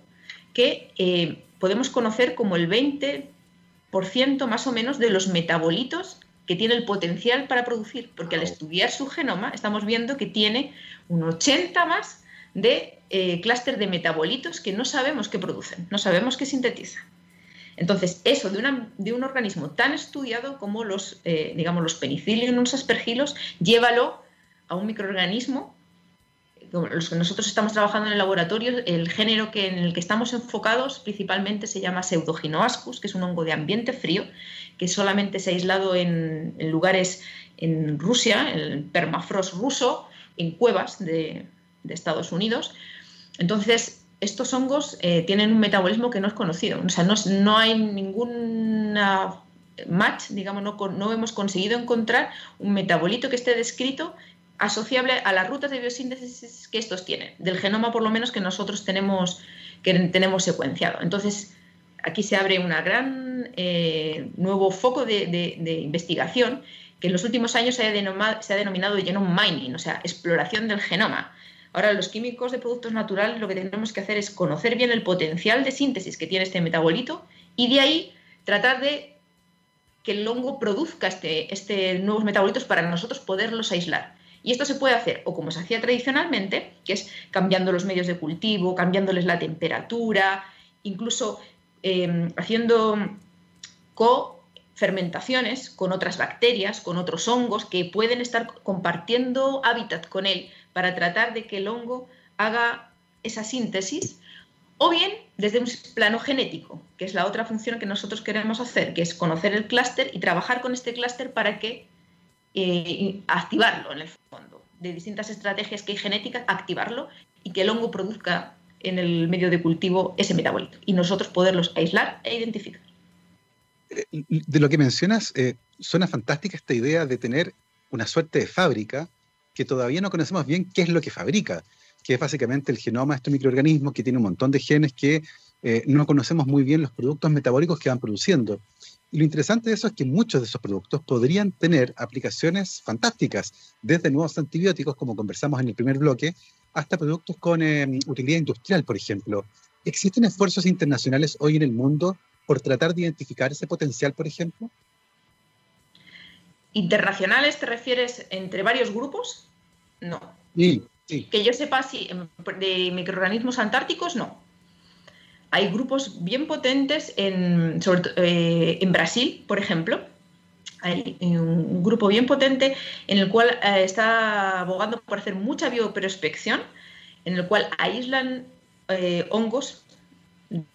[SPEAKER 2] que eh, podemos conocer como el 20% más o menos de los metabolitos que tiene el potencial para producir, porque al estudiar su genoma estamos viendo que tiene un 80 más de eh, clúster de metabolitos que no sabemos qué producen, no sabemos qué sintetizan. Entonces, eso de, de un organismo tan estudiado como los, eh, digamos, los penicillium aspergilos, llévalo a un microorganismo. Los que nosotros estamos trabajando en el laboratorio, el género que, en el que estamos enfocados principalmente se llama Pseudoginoascus, que es un hongo de ambiente frío, que solamente se ha aislado en, en lugares en Rusia, en el permafrost ruso, en cuevas de, de Estados Unidos, entonces, estos hongos eh, tienen un metabolismo que no es conocido. O sea, no, hay ningún match, digamos, no, hemos conseguido encontrar un metabolito que esté descrito asociable a las rutas de biosíntesis que estos tienen, del genoma por lo menos que nosotros tenemos, que tenemos secuenciado. Entonces, aquí se abre un gran eh, nuevo foco de, investigación que en los últimos años se ha, se ha denominado genome mining, o sea, exploración del genoma. Ahora, los químicos de productos naturales lo que tenemos que hacer es conocer bien el potencial de síntesis que tiene este metabolito y de ahí tratar de que el hongo produzca este, este nuevos metabolitos para nosotros poderlos aislar. Y esto se puede hacer o como se hacía tradicionalmente, que es cambiando los medios de cultivo, cambiándoles la temperatura, incluso em, haciendo co-fermentaciones con otras bacterias, con otros hongos que pueden estar compartiendo hábitat con él para tratar de que el hongo haga esa síntesis, o bien desde un plano genético, que es la otra función que nosotros queremos hacer, que es conocer el clúster y trabajar con este clúster para que eh, activarlo en el fondo, de distintas estrategias que hay genéticas, activarlo y que el hongo produzca en el medio de cultivo ese metabolito y nosotros poderlos aislar e identificar.
[SPEAKER 1] Eh, de lo que mencionas, eh, suena fantástica esta idea de tener una suerte de fábrica que todavía no conocemos bien qué es lo que fabrica, que es básicamente el genoma de este microorganismo que tiene un montón de genes que eh, no conocemos muy bien los productos metabólicos que van produciendo. Y lo interesante de eso es que muchos de esos productos podrían tener aplicaciones fantásticas, desde nuevos antibióticos, como conversamos en el primer bloque, hasta productos con em, utilidad industrial, por ejemplo. ¿Existen esfuerzos internacionales hoy en el mundo por tratar de identificar ese potencial, por ejemplo?
[SPEAKER 2] ¿Internacionales te refieres entre varios grupos? No.
[SPEAKER 1] Sí,
[SPEAKER 2] Que yo sepa, si de microorganismos antárticos, no. Hay grupos bien potentes en, eh, en Brasil, por ejemplo. Hay un grupo bien potente en el cual eh, está abogando por hacer mucha bioprospección, en el cual aíslan eh, hongos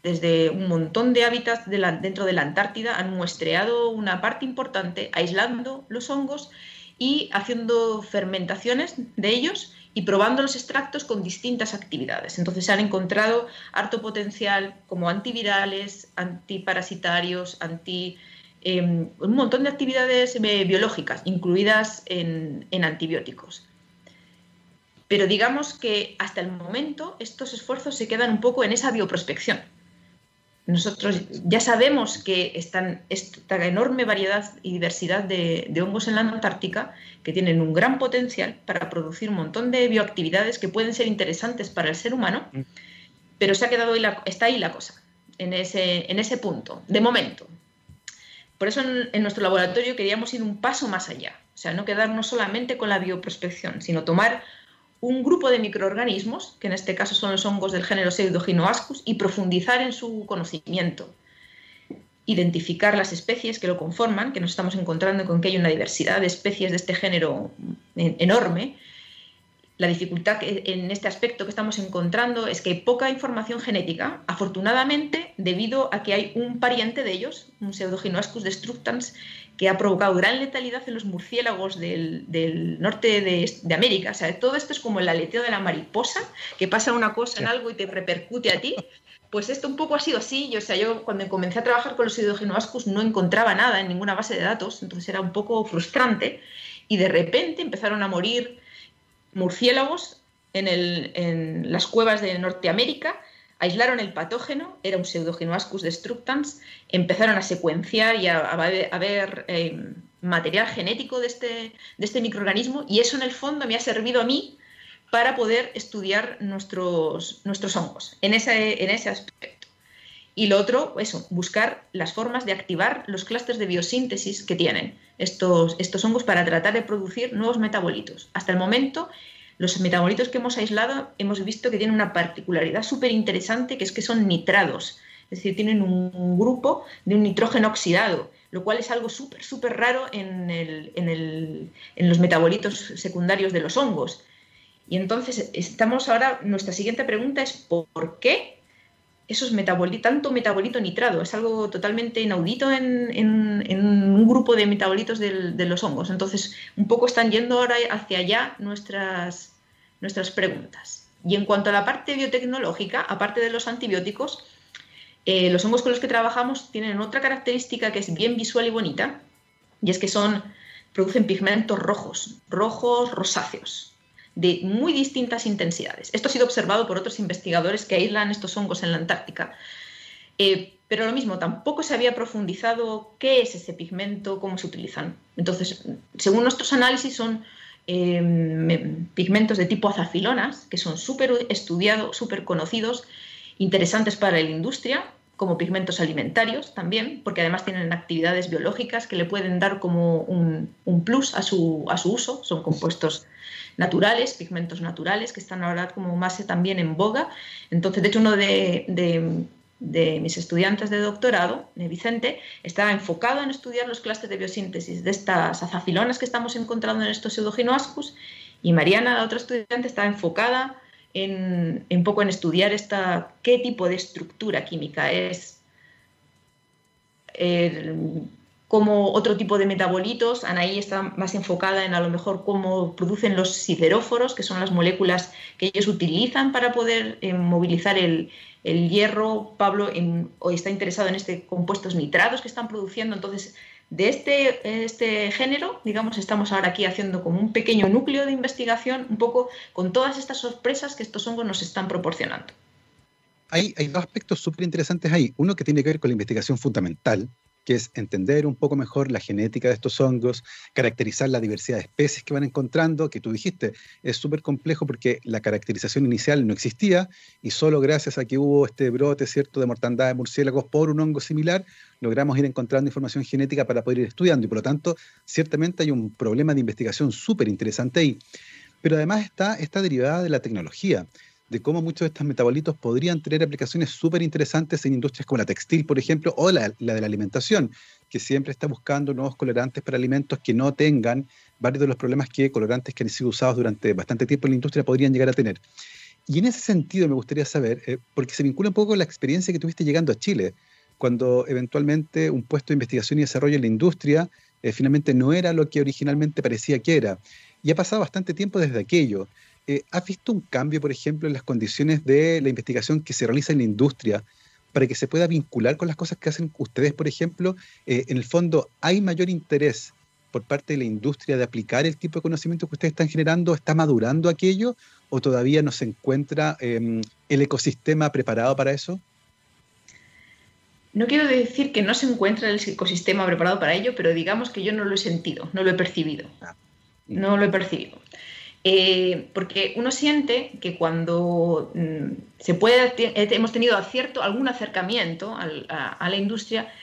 [SPEAKER 2] desde un montón de hábitats dentro de la Antártida, han muestreado una parte importante, aislando los hongos y haciendo fermentaciones de ellos y probando los extractos con distintas actividades. Entonces se han encontrado harto potencial como antivirales, antiparasitarios, anti, em, un montón de actividades eh, biológicas, incluidas en, en antibióticos. Pero digamos que hasta el momento estos esfuerzos se quedan un poco en esa bioprospección. Nosotros ya sabemos que están esta enorme variedad y diversidad de, hongos en la Antártica que tienen un gran potencial para producir un montón de bioactividades que pueden ser interesantes para el ser humano, mm. pero se ha quedado ahí está ahí la cosa, en ese, en ese punto, de momento. Por eso en, en, nuestro laboratorio queríamos ir un paso más allá, o sea, no quedarnos solamente con la bioprospección, sino tomar un grupo de microorganismos, que en este caso son los hongos del género Pseudoginoascus, y profundizar en su conocimiento. Identificar las especies que lo conforman, que nos estamos encontrando con que hay una diversidad de especies de este género enorme, la dificultad en este aspecto que estamos encontrando es que hay poca información genética, afortunadamente, debido a que hay un pariente de ellos, un Pseudoginoascus destructans, que ha provocado gran letalidad en los murciélagos del, norte de, América. O sea, todo esto es como el aleteo de la mariposa, que pasa una cosa en algo y te repercute a ti. Pues esto un poco ha sido así. Yo, o sea, yo cuando comencé a trabajar con los Pseudoginoascus no encontraba nada en ninguna base de datos, entonces era un poco frustrante. Y de repente empezaron a morir murciélagos en, las cuevas de Norteamérica, aislaron el patógeno, era un pseudogenoascus destructans, empezaron a secuenciar y a, ver eh, material genético de este, de este microorganismo y eso en el fondo me ha servido a mí para poder estudiar nuestros, nuestros hongos en ese, en ese aspecto. Y lo otro, eso, buscar las formas de activar los clústeres de biosíntesis que tienen estos, estos hongos para tratar de producir nuevos metabolitos. Hasta el momento, los metabolitos que hemos aislado hemos visto que tienen una particularidad súper interesante, que es que son nitrados, es decir, tienen un, grupo de un nitrógeno oxidado, lo cual es algo súper, súper raro en, en, los metabolitos secundarios de los hongos. Y entonces estamos ahora, nuestra siguiente pregunta es ¿por qué esos metabolitos, tanto metabolito nitrado, es algo totalmente inaudito en, un grupo de metabolitos de los hongos. Entonces, un poco están yendo ahora hacia allá nuestras, nuestras preguntas. Y en cuanto a la parte biotecnológica, aparte de los antibióticos, eh, los hongos con los que trabajamos tienen otra característica que es bien visual y bonita, y es que son, producen pigmentos rojos, rojos rosáceos de muy distintas intensidades. Esto ha sido observado por otros investigadores que aíslan estos hongos en la Antártica. Eh, pero lo mismo, tampoco se había profundizado qué es ese pigmento, cómo se utilizan. Entonces, según nuestros análisis, son em, pigmentos de tipo azafilonas, que son súper estudiados, súper conocidos, interesantes para la industria, como pigmentos alimentarios también, porque además tienen actividades biológicas que le pueden dar como un, plus a su, a su uso, son compuestos naturales, pigmentos naturales, que están ahora como más también en boga. Entonces, de hecho, uno de, mis estudiantes de doctorado, Vicente, estaba enfocado en estudiar los clústeres de biosíntesis de estas azafilonas que estamos encontrando en estos pseudoginoascus y Mariana, la otra estudiante, estaba enfocada en, un poco en estudiar esta, qué tipo de estructura química es como otro tipo de metabolitos. Anaí está más enfocada en a lo mejor cómo producen los sideróforos, que son las moléculas que ellos utilizan para poder eh, movilizar el, hierro. Pablo hoy está interesado en este compuestos nitrados que están produciendo. Entonces, de este, este género, digamos, estamos ahora aquí haciendo como un pequeño núcleo de investigación, un poco con todas estas sorpresas que estos hongos nos están proporcionando.
[SPEAKER 1] Hay, hay dos aspectos súper interesantes ahí. Uno que tiene que ver con la investigación fundamental, que es entender un poco mejor la genética de estos hongos, caracterizar la diversidad de especies que van encontrando, que tú dijiste, es súper complejo porque la caracterización inicial no existía y solo gracias a que hubo este brote, ¿cierto?, de mortandad de murciélagos por un hongo similar, logramos ir encontrando información genética para poder ir estudiando y por lo tanto, ciertamente hay un problema de investigación súper interesante ahí. Pero además está esta derivada de la tecnología de cómo muchos de estos metabolitos podrían tener aplicaciones súper interesantes en industrias como la textil, por ejemplo, o la, de la alimentación, que siempre está buscando nuevos colorantes para alimentos que no tengan varios de los problemas que colorantes que han sido usados durante bastante tiempo en la industria podrían llegar a tener. Y en ese sentido me gustaría saber, eh, porque se vincula un poco con la experiencia que tuviste llegando a Chile, cuando eventualmente un puesto de investigación y desarrollo en la industria eh, finalmente no era lo que originalmente parecía que era. Y ha pasado bastante tiempo desde aquello. Eh, ¿Has visto un cambio, por ejemplo, en las condiciones de la investigación que se realiza en la industria para que se pueda vincular con las cosas que hacen ustedes, por ejemplo? Eh, en el fondo, ¿hay mayor interés por parte de la industria de aplicar el tipo de conocimiento que ustedes están generando? ¿Está madurando aquello o todavía no se encuentra em, el ecosistema preparado para eso?
[SPEAKER 2] No quiero decir que no se encuentra el ecosistema preparado para ello, pero digamos que yo no lo he sentido, no lo he percibido. Ah, no lo he percibido. Eh, porque uno siente que cuando mm, se puede, hemos tenido acierto, algún acercamiento a, la industria,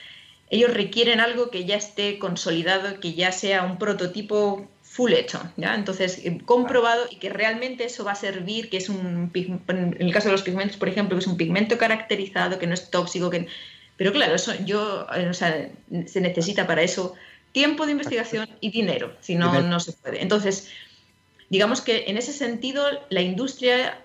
[SPEAKER 2] ellos requieren algo que ya esté consolidado, que ya sea un prototipo full hecho, ¿ya? Entonces, eh, comprobado y que realmente eso va a servir, que es un, en el caso de los pigmentos, por ejemplo, que es un pigmento caracterizado, que no es tóxico, que... Pero claro, eso yo, eh, o sea, se necesita para eso tiempo de investigación y dinero, si no, no se puede. Entonces, digamos que en ese sentido la industria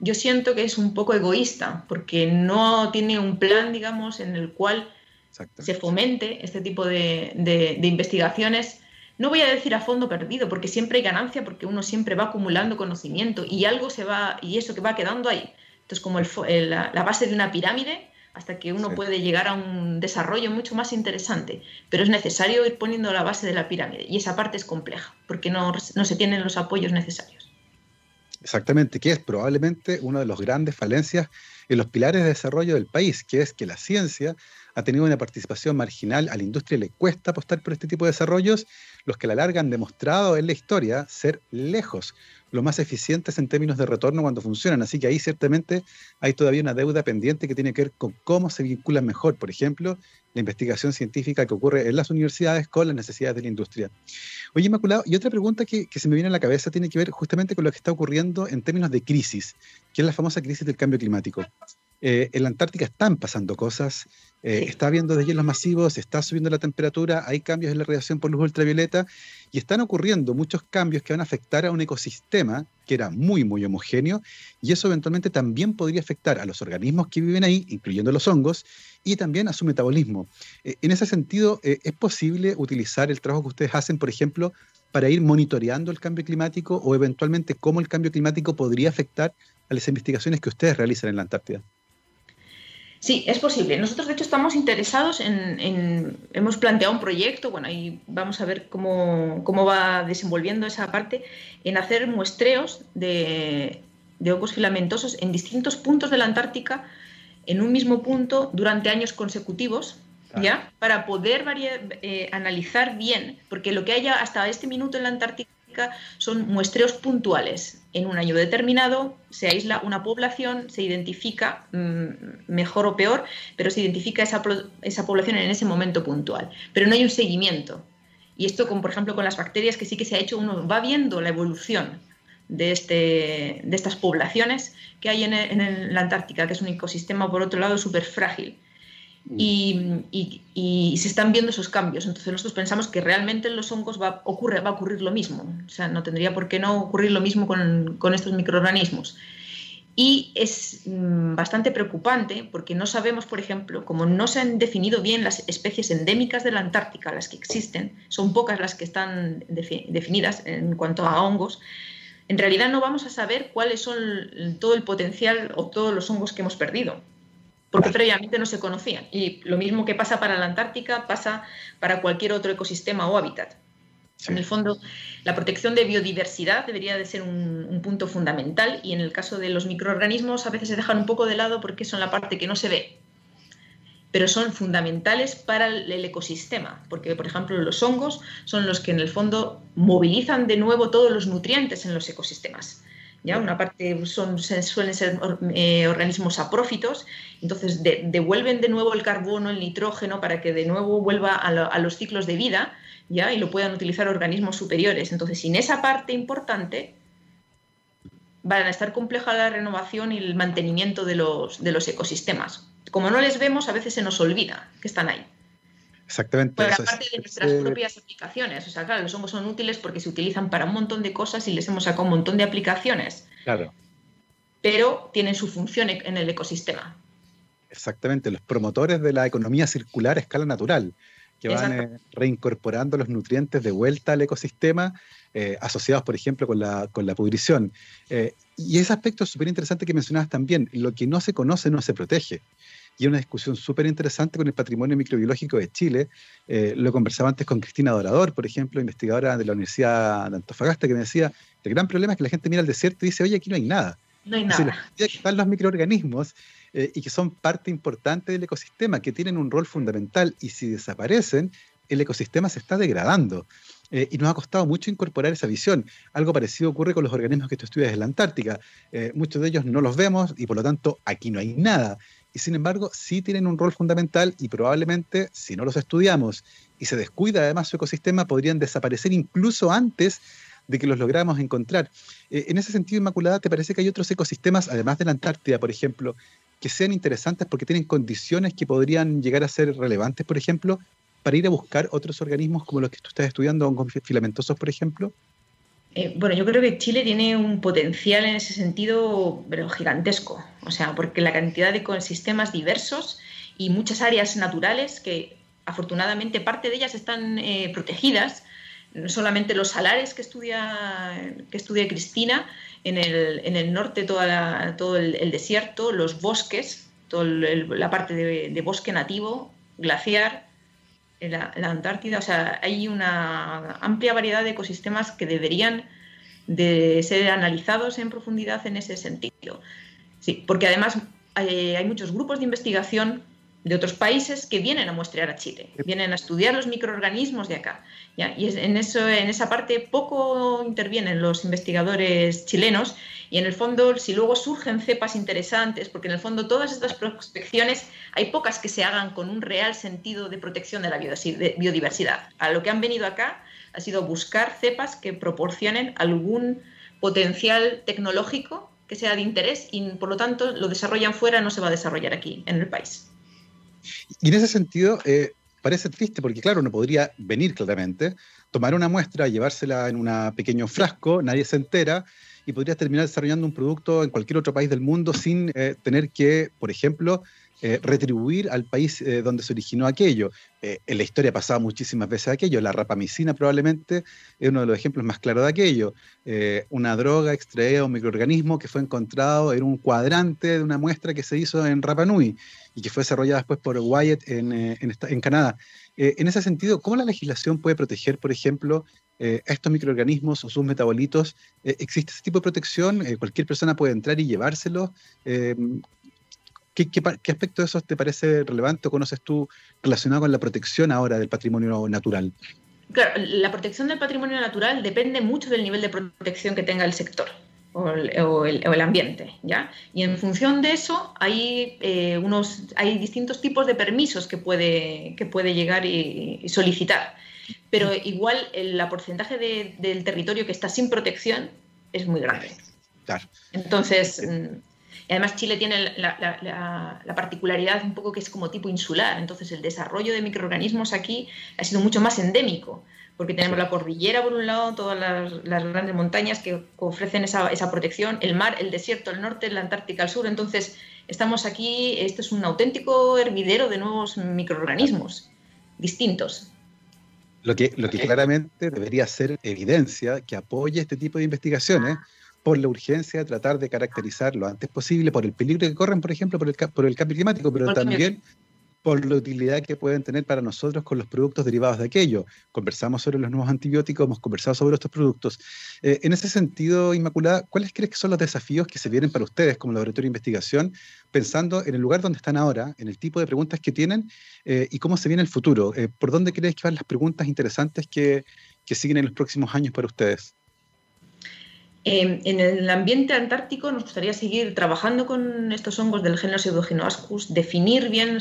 [SPEAKER 2] yo siento que es un poco egoísta porque no tiene un plan, digamos, en el cual se fomente este tipo de, investigaciones. No voy a decir a fondo perdido, porque siempre hay ganancia, porque uno siempre va acumulando conocimiento y algo se va, y eso que va quedando ahí. Entonces, como la base de una pirámide, hasta que uno puede llegar a un desarrollo mucho más interesante. Pero es necesario ir poniendo la base de la pirámide y esa parte es compleja porque no, no se tienen los apoyos necesarios.
[SPEAKER 1] Exactamente, que es probablemente una de las grandes falencias en los pilares de desarrollo del país, que es que la ciencia ha tenido una participación marginal, a la industria le cuesta apostar por este tipo de desarrollos, los que la larga han demostrado en la historia ser lejos los más eficientes en términos de retorno cuando funcionan. Así que ahí ciertamente hay todavía una deuda pendiente que tiene que ver con cómo se vinculan mejor, por ejemplo, la investigación científica que ocurre en las universidades con las necesidades de la industria. Oye, Inmaculado, y otra pregunta que, se me viene a la cabeza tiene que ver justamente con lo que está ocurriendo en términos de crisis, que es la famosa crisis del cambio climático. Eh, en la Antártica están pasando cosas, eh, está habiendo deshielos masivos, está subiendo la temperatura, hay cambios en la radiación por luz ultravioleta y están ocurriendo muchos cambios que van a afectar a un ecosistema que era muy, muy homogéneo y eso eventualmente también podría afectar a los organismos que viven ahí, incluyendo los hongos, y también a su metabolismo. Eh, en ese sentido, ¿es posible utilizar el trabajo que ustedes hacen, por ejemplo, para ir monitoreando el cambio climático o eventualmente cómo el cambio climático podría afectar a las investigaciones que ustedes realizan en la Antártida?
[SPEAKER 2] Sí, es posible. Nosotros, de hecho, estamos interesados en, hemos planteado un proyecto, bueno, ahí vamos a ver cómo, va desenvolviendo esa parte, en hacer muestreos de, de hongos filamentosos en distintos puntos de la Antártica, en un mismo punto, durante años consecutivos, ¿ya? Para poder eh, analizar bien, porque lo que haya hasta este minuto en la Antártica son muestreos puntuales. En un año determinado se aísla una población, se identifica mm, mejor o peor, pero se identifica esa, esa, población en ese momento puntual. Pero no hay un seguimiento. Y esto, como por ejemplo con las bacterias, que sí que se ha hecho, uno va viendo la evolución de, este, de estas poblaciones que hay en, en la Antártica, que es un ecosistema, por otro lado, súper frágil y, se están viendo esos cambios. Entonces nosotros pensamos que realmente en los hongos va, a ocurrir lo mismo. O sea, no tendría por qué no ocurrir lo mismo con, con estos microorganismos. Y es mm, bastante preocupante porque no sabemos, por ejemplo, como no se han definido bien las especies endémicas de la Antártica, las que existen, son pocas las que están definidas en cuanto a hongos, en realidad no vamos a saber cuáles son todo el potencial o todos los hongos que hemos perdido porque previamente no se conocían. Y lo mismo que pasa para la Antártica pasa para cualquier otro ecosistema o hábitat. En el fondo, la protección de biodiversidad debería de ser un, punto fundamental y en el caso de los microorganismos a veces se dejan un poco de lado porque son la parte que no se ve. pero son fundamentales para el ecosistema, porque por ejemplo los hongos son los que en el fondo movilizan de nuevo todos los nutrientes en los ecosistemas. ¿Ya? Una parte son, suelen ser eh, organismos aprófitos, entonces devuelven de nuevo el carbono, el nitrógeno, para que de nuevo vuelva a, los ciclos de vida ¿ya? y lo puedan utilizar organismos superiores. Entonces, sin esa parte importante, van a estar compleja la renovación y el mantenimiento de los, de los ecosistemas como no les vemos, a veces se nos olvida que están ahí.
[SPEAKER 1] Exactamente.
[SPEAKER 2] Pero aparte de nuestras propias aplicaciones. O sea, claro, los hongos son útiles porque se utilizan para un montón de cosas y les hemos sacado un montón de aplicaciones.
[SPEAKER 1] Claro.
[SPEAKER 2] Pero tienen su función e-, en el ecosistema.
[SPEAKER 1] Exactamente, los promotores de la economía circular a escala natural, que van eh, reincorporando los nutrientes de vuelta al ecosistema, eh, asociados, por ejemplo, con la, con la pudrición. Eh, y ese aspecto es súper interesante que mencionabas también, lo que no se conoce no se protege y una discusión súper interesante con el patrimonio microbiológico de Chile. Eh, lo conversaba antes con Cristina Dorador, por ejemplo, investigadora de la Universidad de Antofagasta, que me decía, el gran problema es que la gente mira al desierto y dice, oye, aquí no hay nada.
[SPEAKER 2] No hay nada.
[SPEAKER 1] que están los microorganismos eh, y que son parte importante del ecosistema, que tienen un rol fundamental y si desaparecen, el ecosistema se está degradando. Eh, y nos ha costado mucho incorporar esa visión. Algo parecido ocurre con los organismos que tú estudias en la Antártica. muchos de ellos no los vemos y por lo tanto aquí no hay nada y sin embargo sí tienen un rol fundamental y probablemente si no los estudiamos y se descuida además su ecosistema podrían desaparecer incluso antes de que los lográramos encontrar. Eh, en ese sentido, Inmaculada, ¿te parece que hay otros ecosistemas, además de la Antártida, por ejemplo, que sean interesantes porque tienen condiciones que podrían llegar a ser relevantes, por ejemplo, para ir a buscar otros organismos como los que tú estás estudiando, hongos filamentosos, por ejemplo?
[SPEAKER 2] Eh, bueno, yo creo que Chile tiene un potencial en ese sentido, pero gigantesco. O sea, porque la cantidad de ecosistemas diversos y muchas áreas naturales que afortunadamente parte de ellas están eh, protegidas, no solamente los salares que estudia, que estudia Cristina, en el, en el norte toda todo el, desierto, los bosques, toda la parte de, bosque nativo, glaciar, la, Antártida, o sea, hay una amplia variedad de ecosistemas que deberían de ser analizados en profundidad en ese sentido. Sí, porque además hay, hay muchos grupos de investigación de otros países que vienen a muestrear a Chile, vienen a estudiar los microorganismos de acá. Y en, eso, en esa parte poco intervienen los investigadores chilenos y en el fondo, si luego surgen cepas interesantes, porque en el fondo todas estas prospecciones hay pocas que se hagan con un real sentido de protección de la biodiversidad. A lo que han venido acá ha sido buscar cepas que proporcionen algún potencial tecnológico que sea de interés y por lo tanto lo desarrollan fuera, no se va a desarrollar aquí en el país.
[SPEAKER 1] Y en ese sentido, eh, parece triste porque, claro, no podría venir claramente, tomar una muestra, llevársela en un pequeño frasco, nadie se entera, y podría terminar desarrollando un producto en cualquier otro país del mundo sin eh, tener que, por ejemplo, eh, retribuir al país eh, donde se originó aquello. Eh, en la historia ha pasado muchísimas veces aquello. La rapamicina probablemente es uno de los ejemplos más claros de aquello. una droga extraída de un microorganismo que fue encontrado en un cuadrante de una muestra que se hizo en Rapa Nui y que fue desarrollada después por Wyatt en, en, Canadá. en ese sentido, ¿cómo la legislación puede proteger, por ejemplo, a estos microorganismos o sus metabolitos? ¿Existe ese tipo de protección? ¿Cualquier persona puede entrar y llevárselos? ¿Qué, aspecto de eso te parece relevante o conoces tú relacionado con la protección ahora del patrimonio natural?
[SPEAKER 2] Claro, la protección del patrimonio natural depende mucho del nivel de protección que tenga el sector o el, ambiente, ¿ya? Y en función de eso hay, eh, unos, hay distintos tipos de permisos que puede, que puede llegar y, solicitar. Pero igual el porcentaje del territorio que está sin protección es muy grande.
[SPEAKER 1] Claro.
[SPEAKER 2] Entonces, además Chile tiene la, particularidad un poco que es como tipo insular, entonces el desarrollo de microorganismos aquí ha sido mucho más endémico, porque tenemos la cordillera por un lado, todas las, grandes montañas que ofrecen esa, protección, el mar, el desierto al norte, la Antártica al sur, entonces estamos aquí, esto es un auténtico hervidero de nuevos microorganismos distintos.
[SPEAKER 1] Lo que, lo que claramente debería ser evidencia que apoye este tipo de investigaciones por la urgencia de tratar de caracterizar lo antes posible, por el peligro que corren, por ejemplo, por el, por el cambio climático, pero también por la utilidad que pueden tener para nosotros con los productos derivados de aquello. Conversamos sobre los nuevos antibióticos, hemos conversado sobre estos productos. Eh, en ese sentido, Inmaculada, ¿cuáles crees que son los desafíos que se vienen para ustedes como laboratorio de investigación, pensando en el lugar donde están ahora, en el tipo de preguntas que tienen eh, y cómo se viene el futuro? Eh, ¿Por dónde crees que van las preguntas interesantes que, que siguen en los próximos años para ustedes?
[SPEAKER 2] Em, en el ambiente antártico nos gustaría seguir trabajando con estos hongos del género Pseudogenoascus, definir bien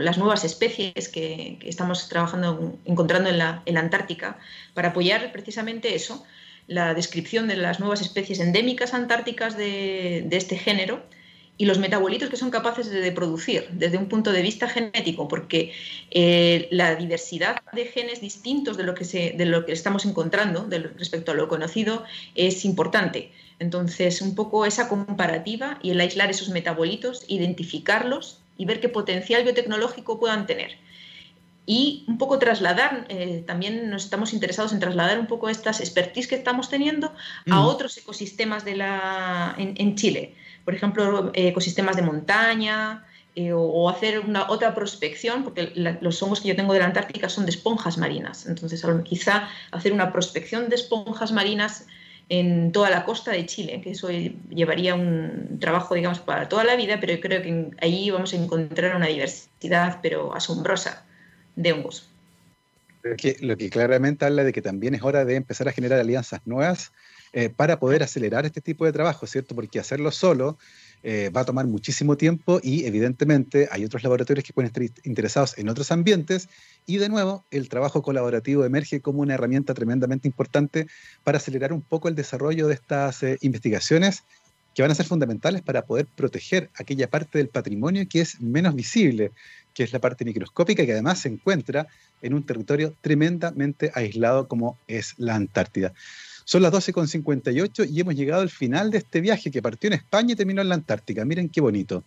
[SPEAKER 2] las nuevas especies que, estamos trabajando, encontrando en la, Antártica, para apoyar precisamente eso, la descripción de las nuevas especies endémicas antárticas de este género y los metabolitos que son capaces de producir desde un punto de vista genético, porque eh, la diversidad de genes distintos de lo que, se, de lo que estamos encontrando respecto a lo conocido es importante. Entonces, un poco esa comparativa y el aislar esos metabolitos, identificarlos y ver qué potencial biotecnológico puedan tener. Y un poco trasladar, eh, también nos estamos interesados en trasladar un poco estas expertise que estamos teniendo a otros ecosistemas de la, en Chile por ejemplo, ecosistemas de montaña, eh, o, hacer una otra prospección, porque los hongos que yo tengo de la Antártica son de esponjas marinas. Entonces, quizá hacer una prospección de esponjas marinas en toda la costa de Chile, que eso llevaría un trabajo, digamos, para toda la vida, pero yo creo que ahí vamos a encontrar una diversidad, pero asombrosa, de hongos.
[SPEAKER 1] lo que claramente habla de que también es hora de empezar a generar alianzas nuevas eh, para poder acelerar este tipo de trabajo, ¿cierto? Porque hacerlo solo eh, va a tomar muchísimo tiempo y evidentemente hay otros laboratorios que pueden estar interesados en otros ambientes y de nuevo el trabajo colaborativo emerge como una herramienta tremendamente importante para acelerar un poco el desarrollo de estas eh, investigaciones que van a ser fundamentales para poder proteger aquella parte del patrimonio que es menos visible, que es la parte microscópica que además se encuentra en un territorio tremendamente aislado como es la Antártida. Son las 12.58 y hemos llegado al final de este viaje que partió en España y terminó en la Antártica. Miren qué bonito.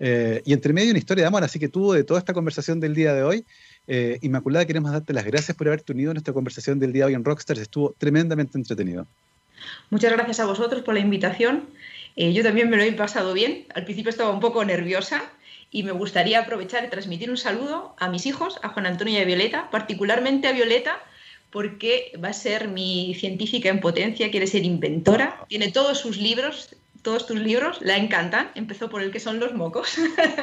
[SPEAKER 1] Eh, y entre medio una historia de amor, así que tuvo de toda esta conversación del día de hoy. Eh, Inmaculada, queremos darte las gracias por haberte unido a nuestra conversación del día de hoy en Rockstars. Estuvo tremendamente entretenido.
[SPEAKER 2] Muchas gracias a vosotros por la invitación. Eh, yo también me lo he pasado bien. Al principio estaba un poco nerviosa y me gustaría aprovechar y transmitir un saludo a mis hijos, a Juan Antonio y a Violeta, particularmente a Violeta, porque va a ser mi científica en potencia, quiere ser inventora, tiene todos sus libros, todos tus libros, la encantan, empezó por el que son los mocos.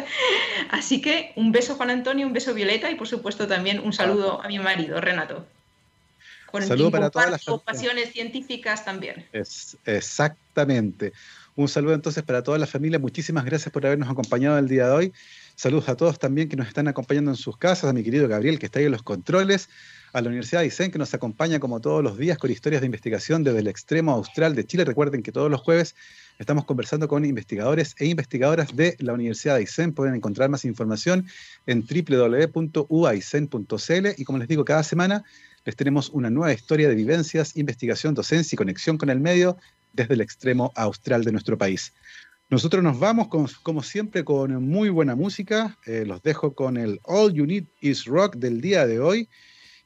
[SPEAKER 2] Así que un beso Juan Antonio, un beso Violeta y por supuesto también un saludo a mi marido, Renato.
[SPEAKER 1] Con saludo para todas las
[SPEAKER 2] pasiones científicas también.
[SPEAKER 1] Es, exactamente. Un saludo entonces para toda la familia. Muchísimas gracias por habernos acompañado el día de hoy. Saludos a todos también que nos están acompañando en sus casas, a mi querido Gabriel que está ahí en los controles, a la Universidad de Aysén, que nos acompaña como todos los días con historias de investigación desde el extremo austral de Chile. Recuerden que todos los jueves estamos conversando con investigadores e investigadoras de la Universidad de Aysén. Pueden encontrar más información en www.uaisen.cl y como les digo, cada semana les tenemos una nueva historia de vivencias, investigación, docencia y conexión con el medio desde el extremo austral de nuestro país. Nosotros nos vamos, como siempre, con muy buena música. Eh, los dejo con el All You Need Is Rock del día de hoy.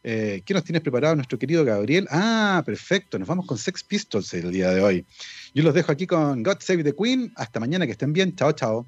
[SPEAKER 1] Eh, ¿Qué nos tienes preparado nuestro querido Gabriel? Ah, perfecto, nos vamos con Sex Pistols el día de hoy. Yo los dejo aquí con God Save the Queen. Hasta mañana, que estén bien. Chao, chao.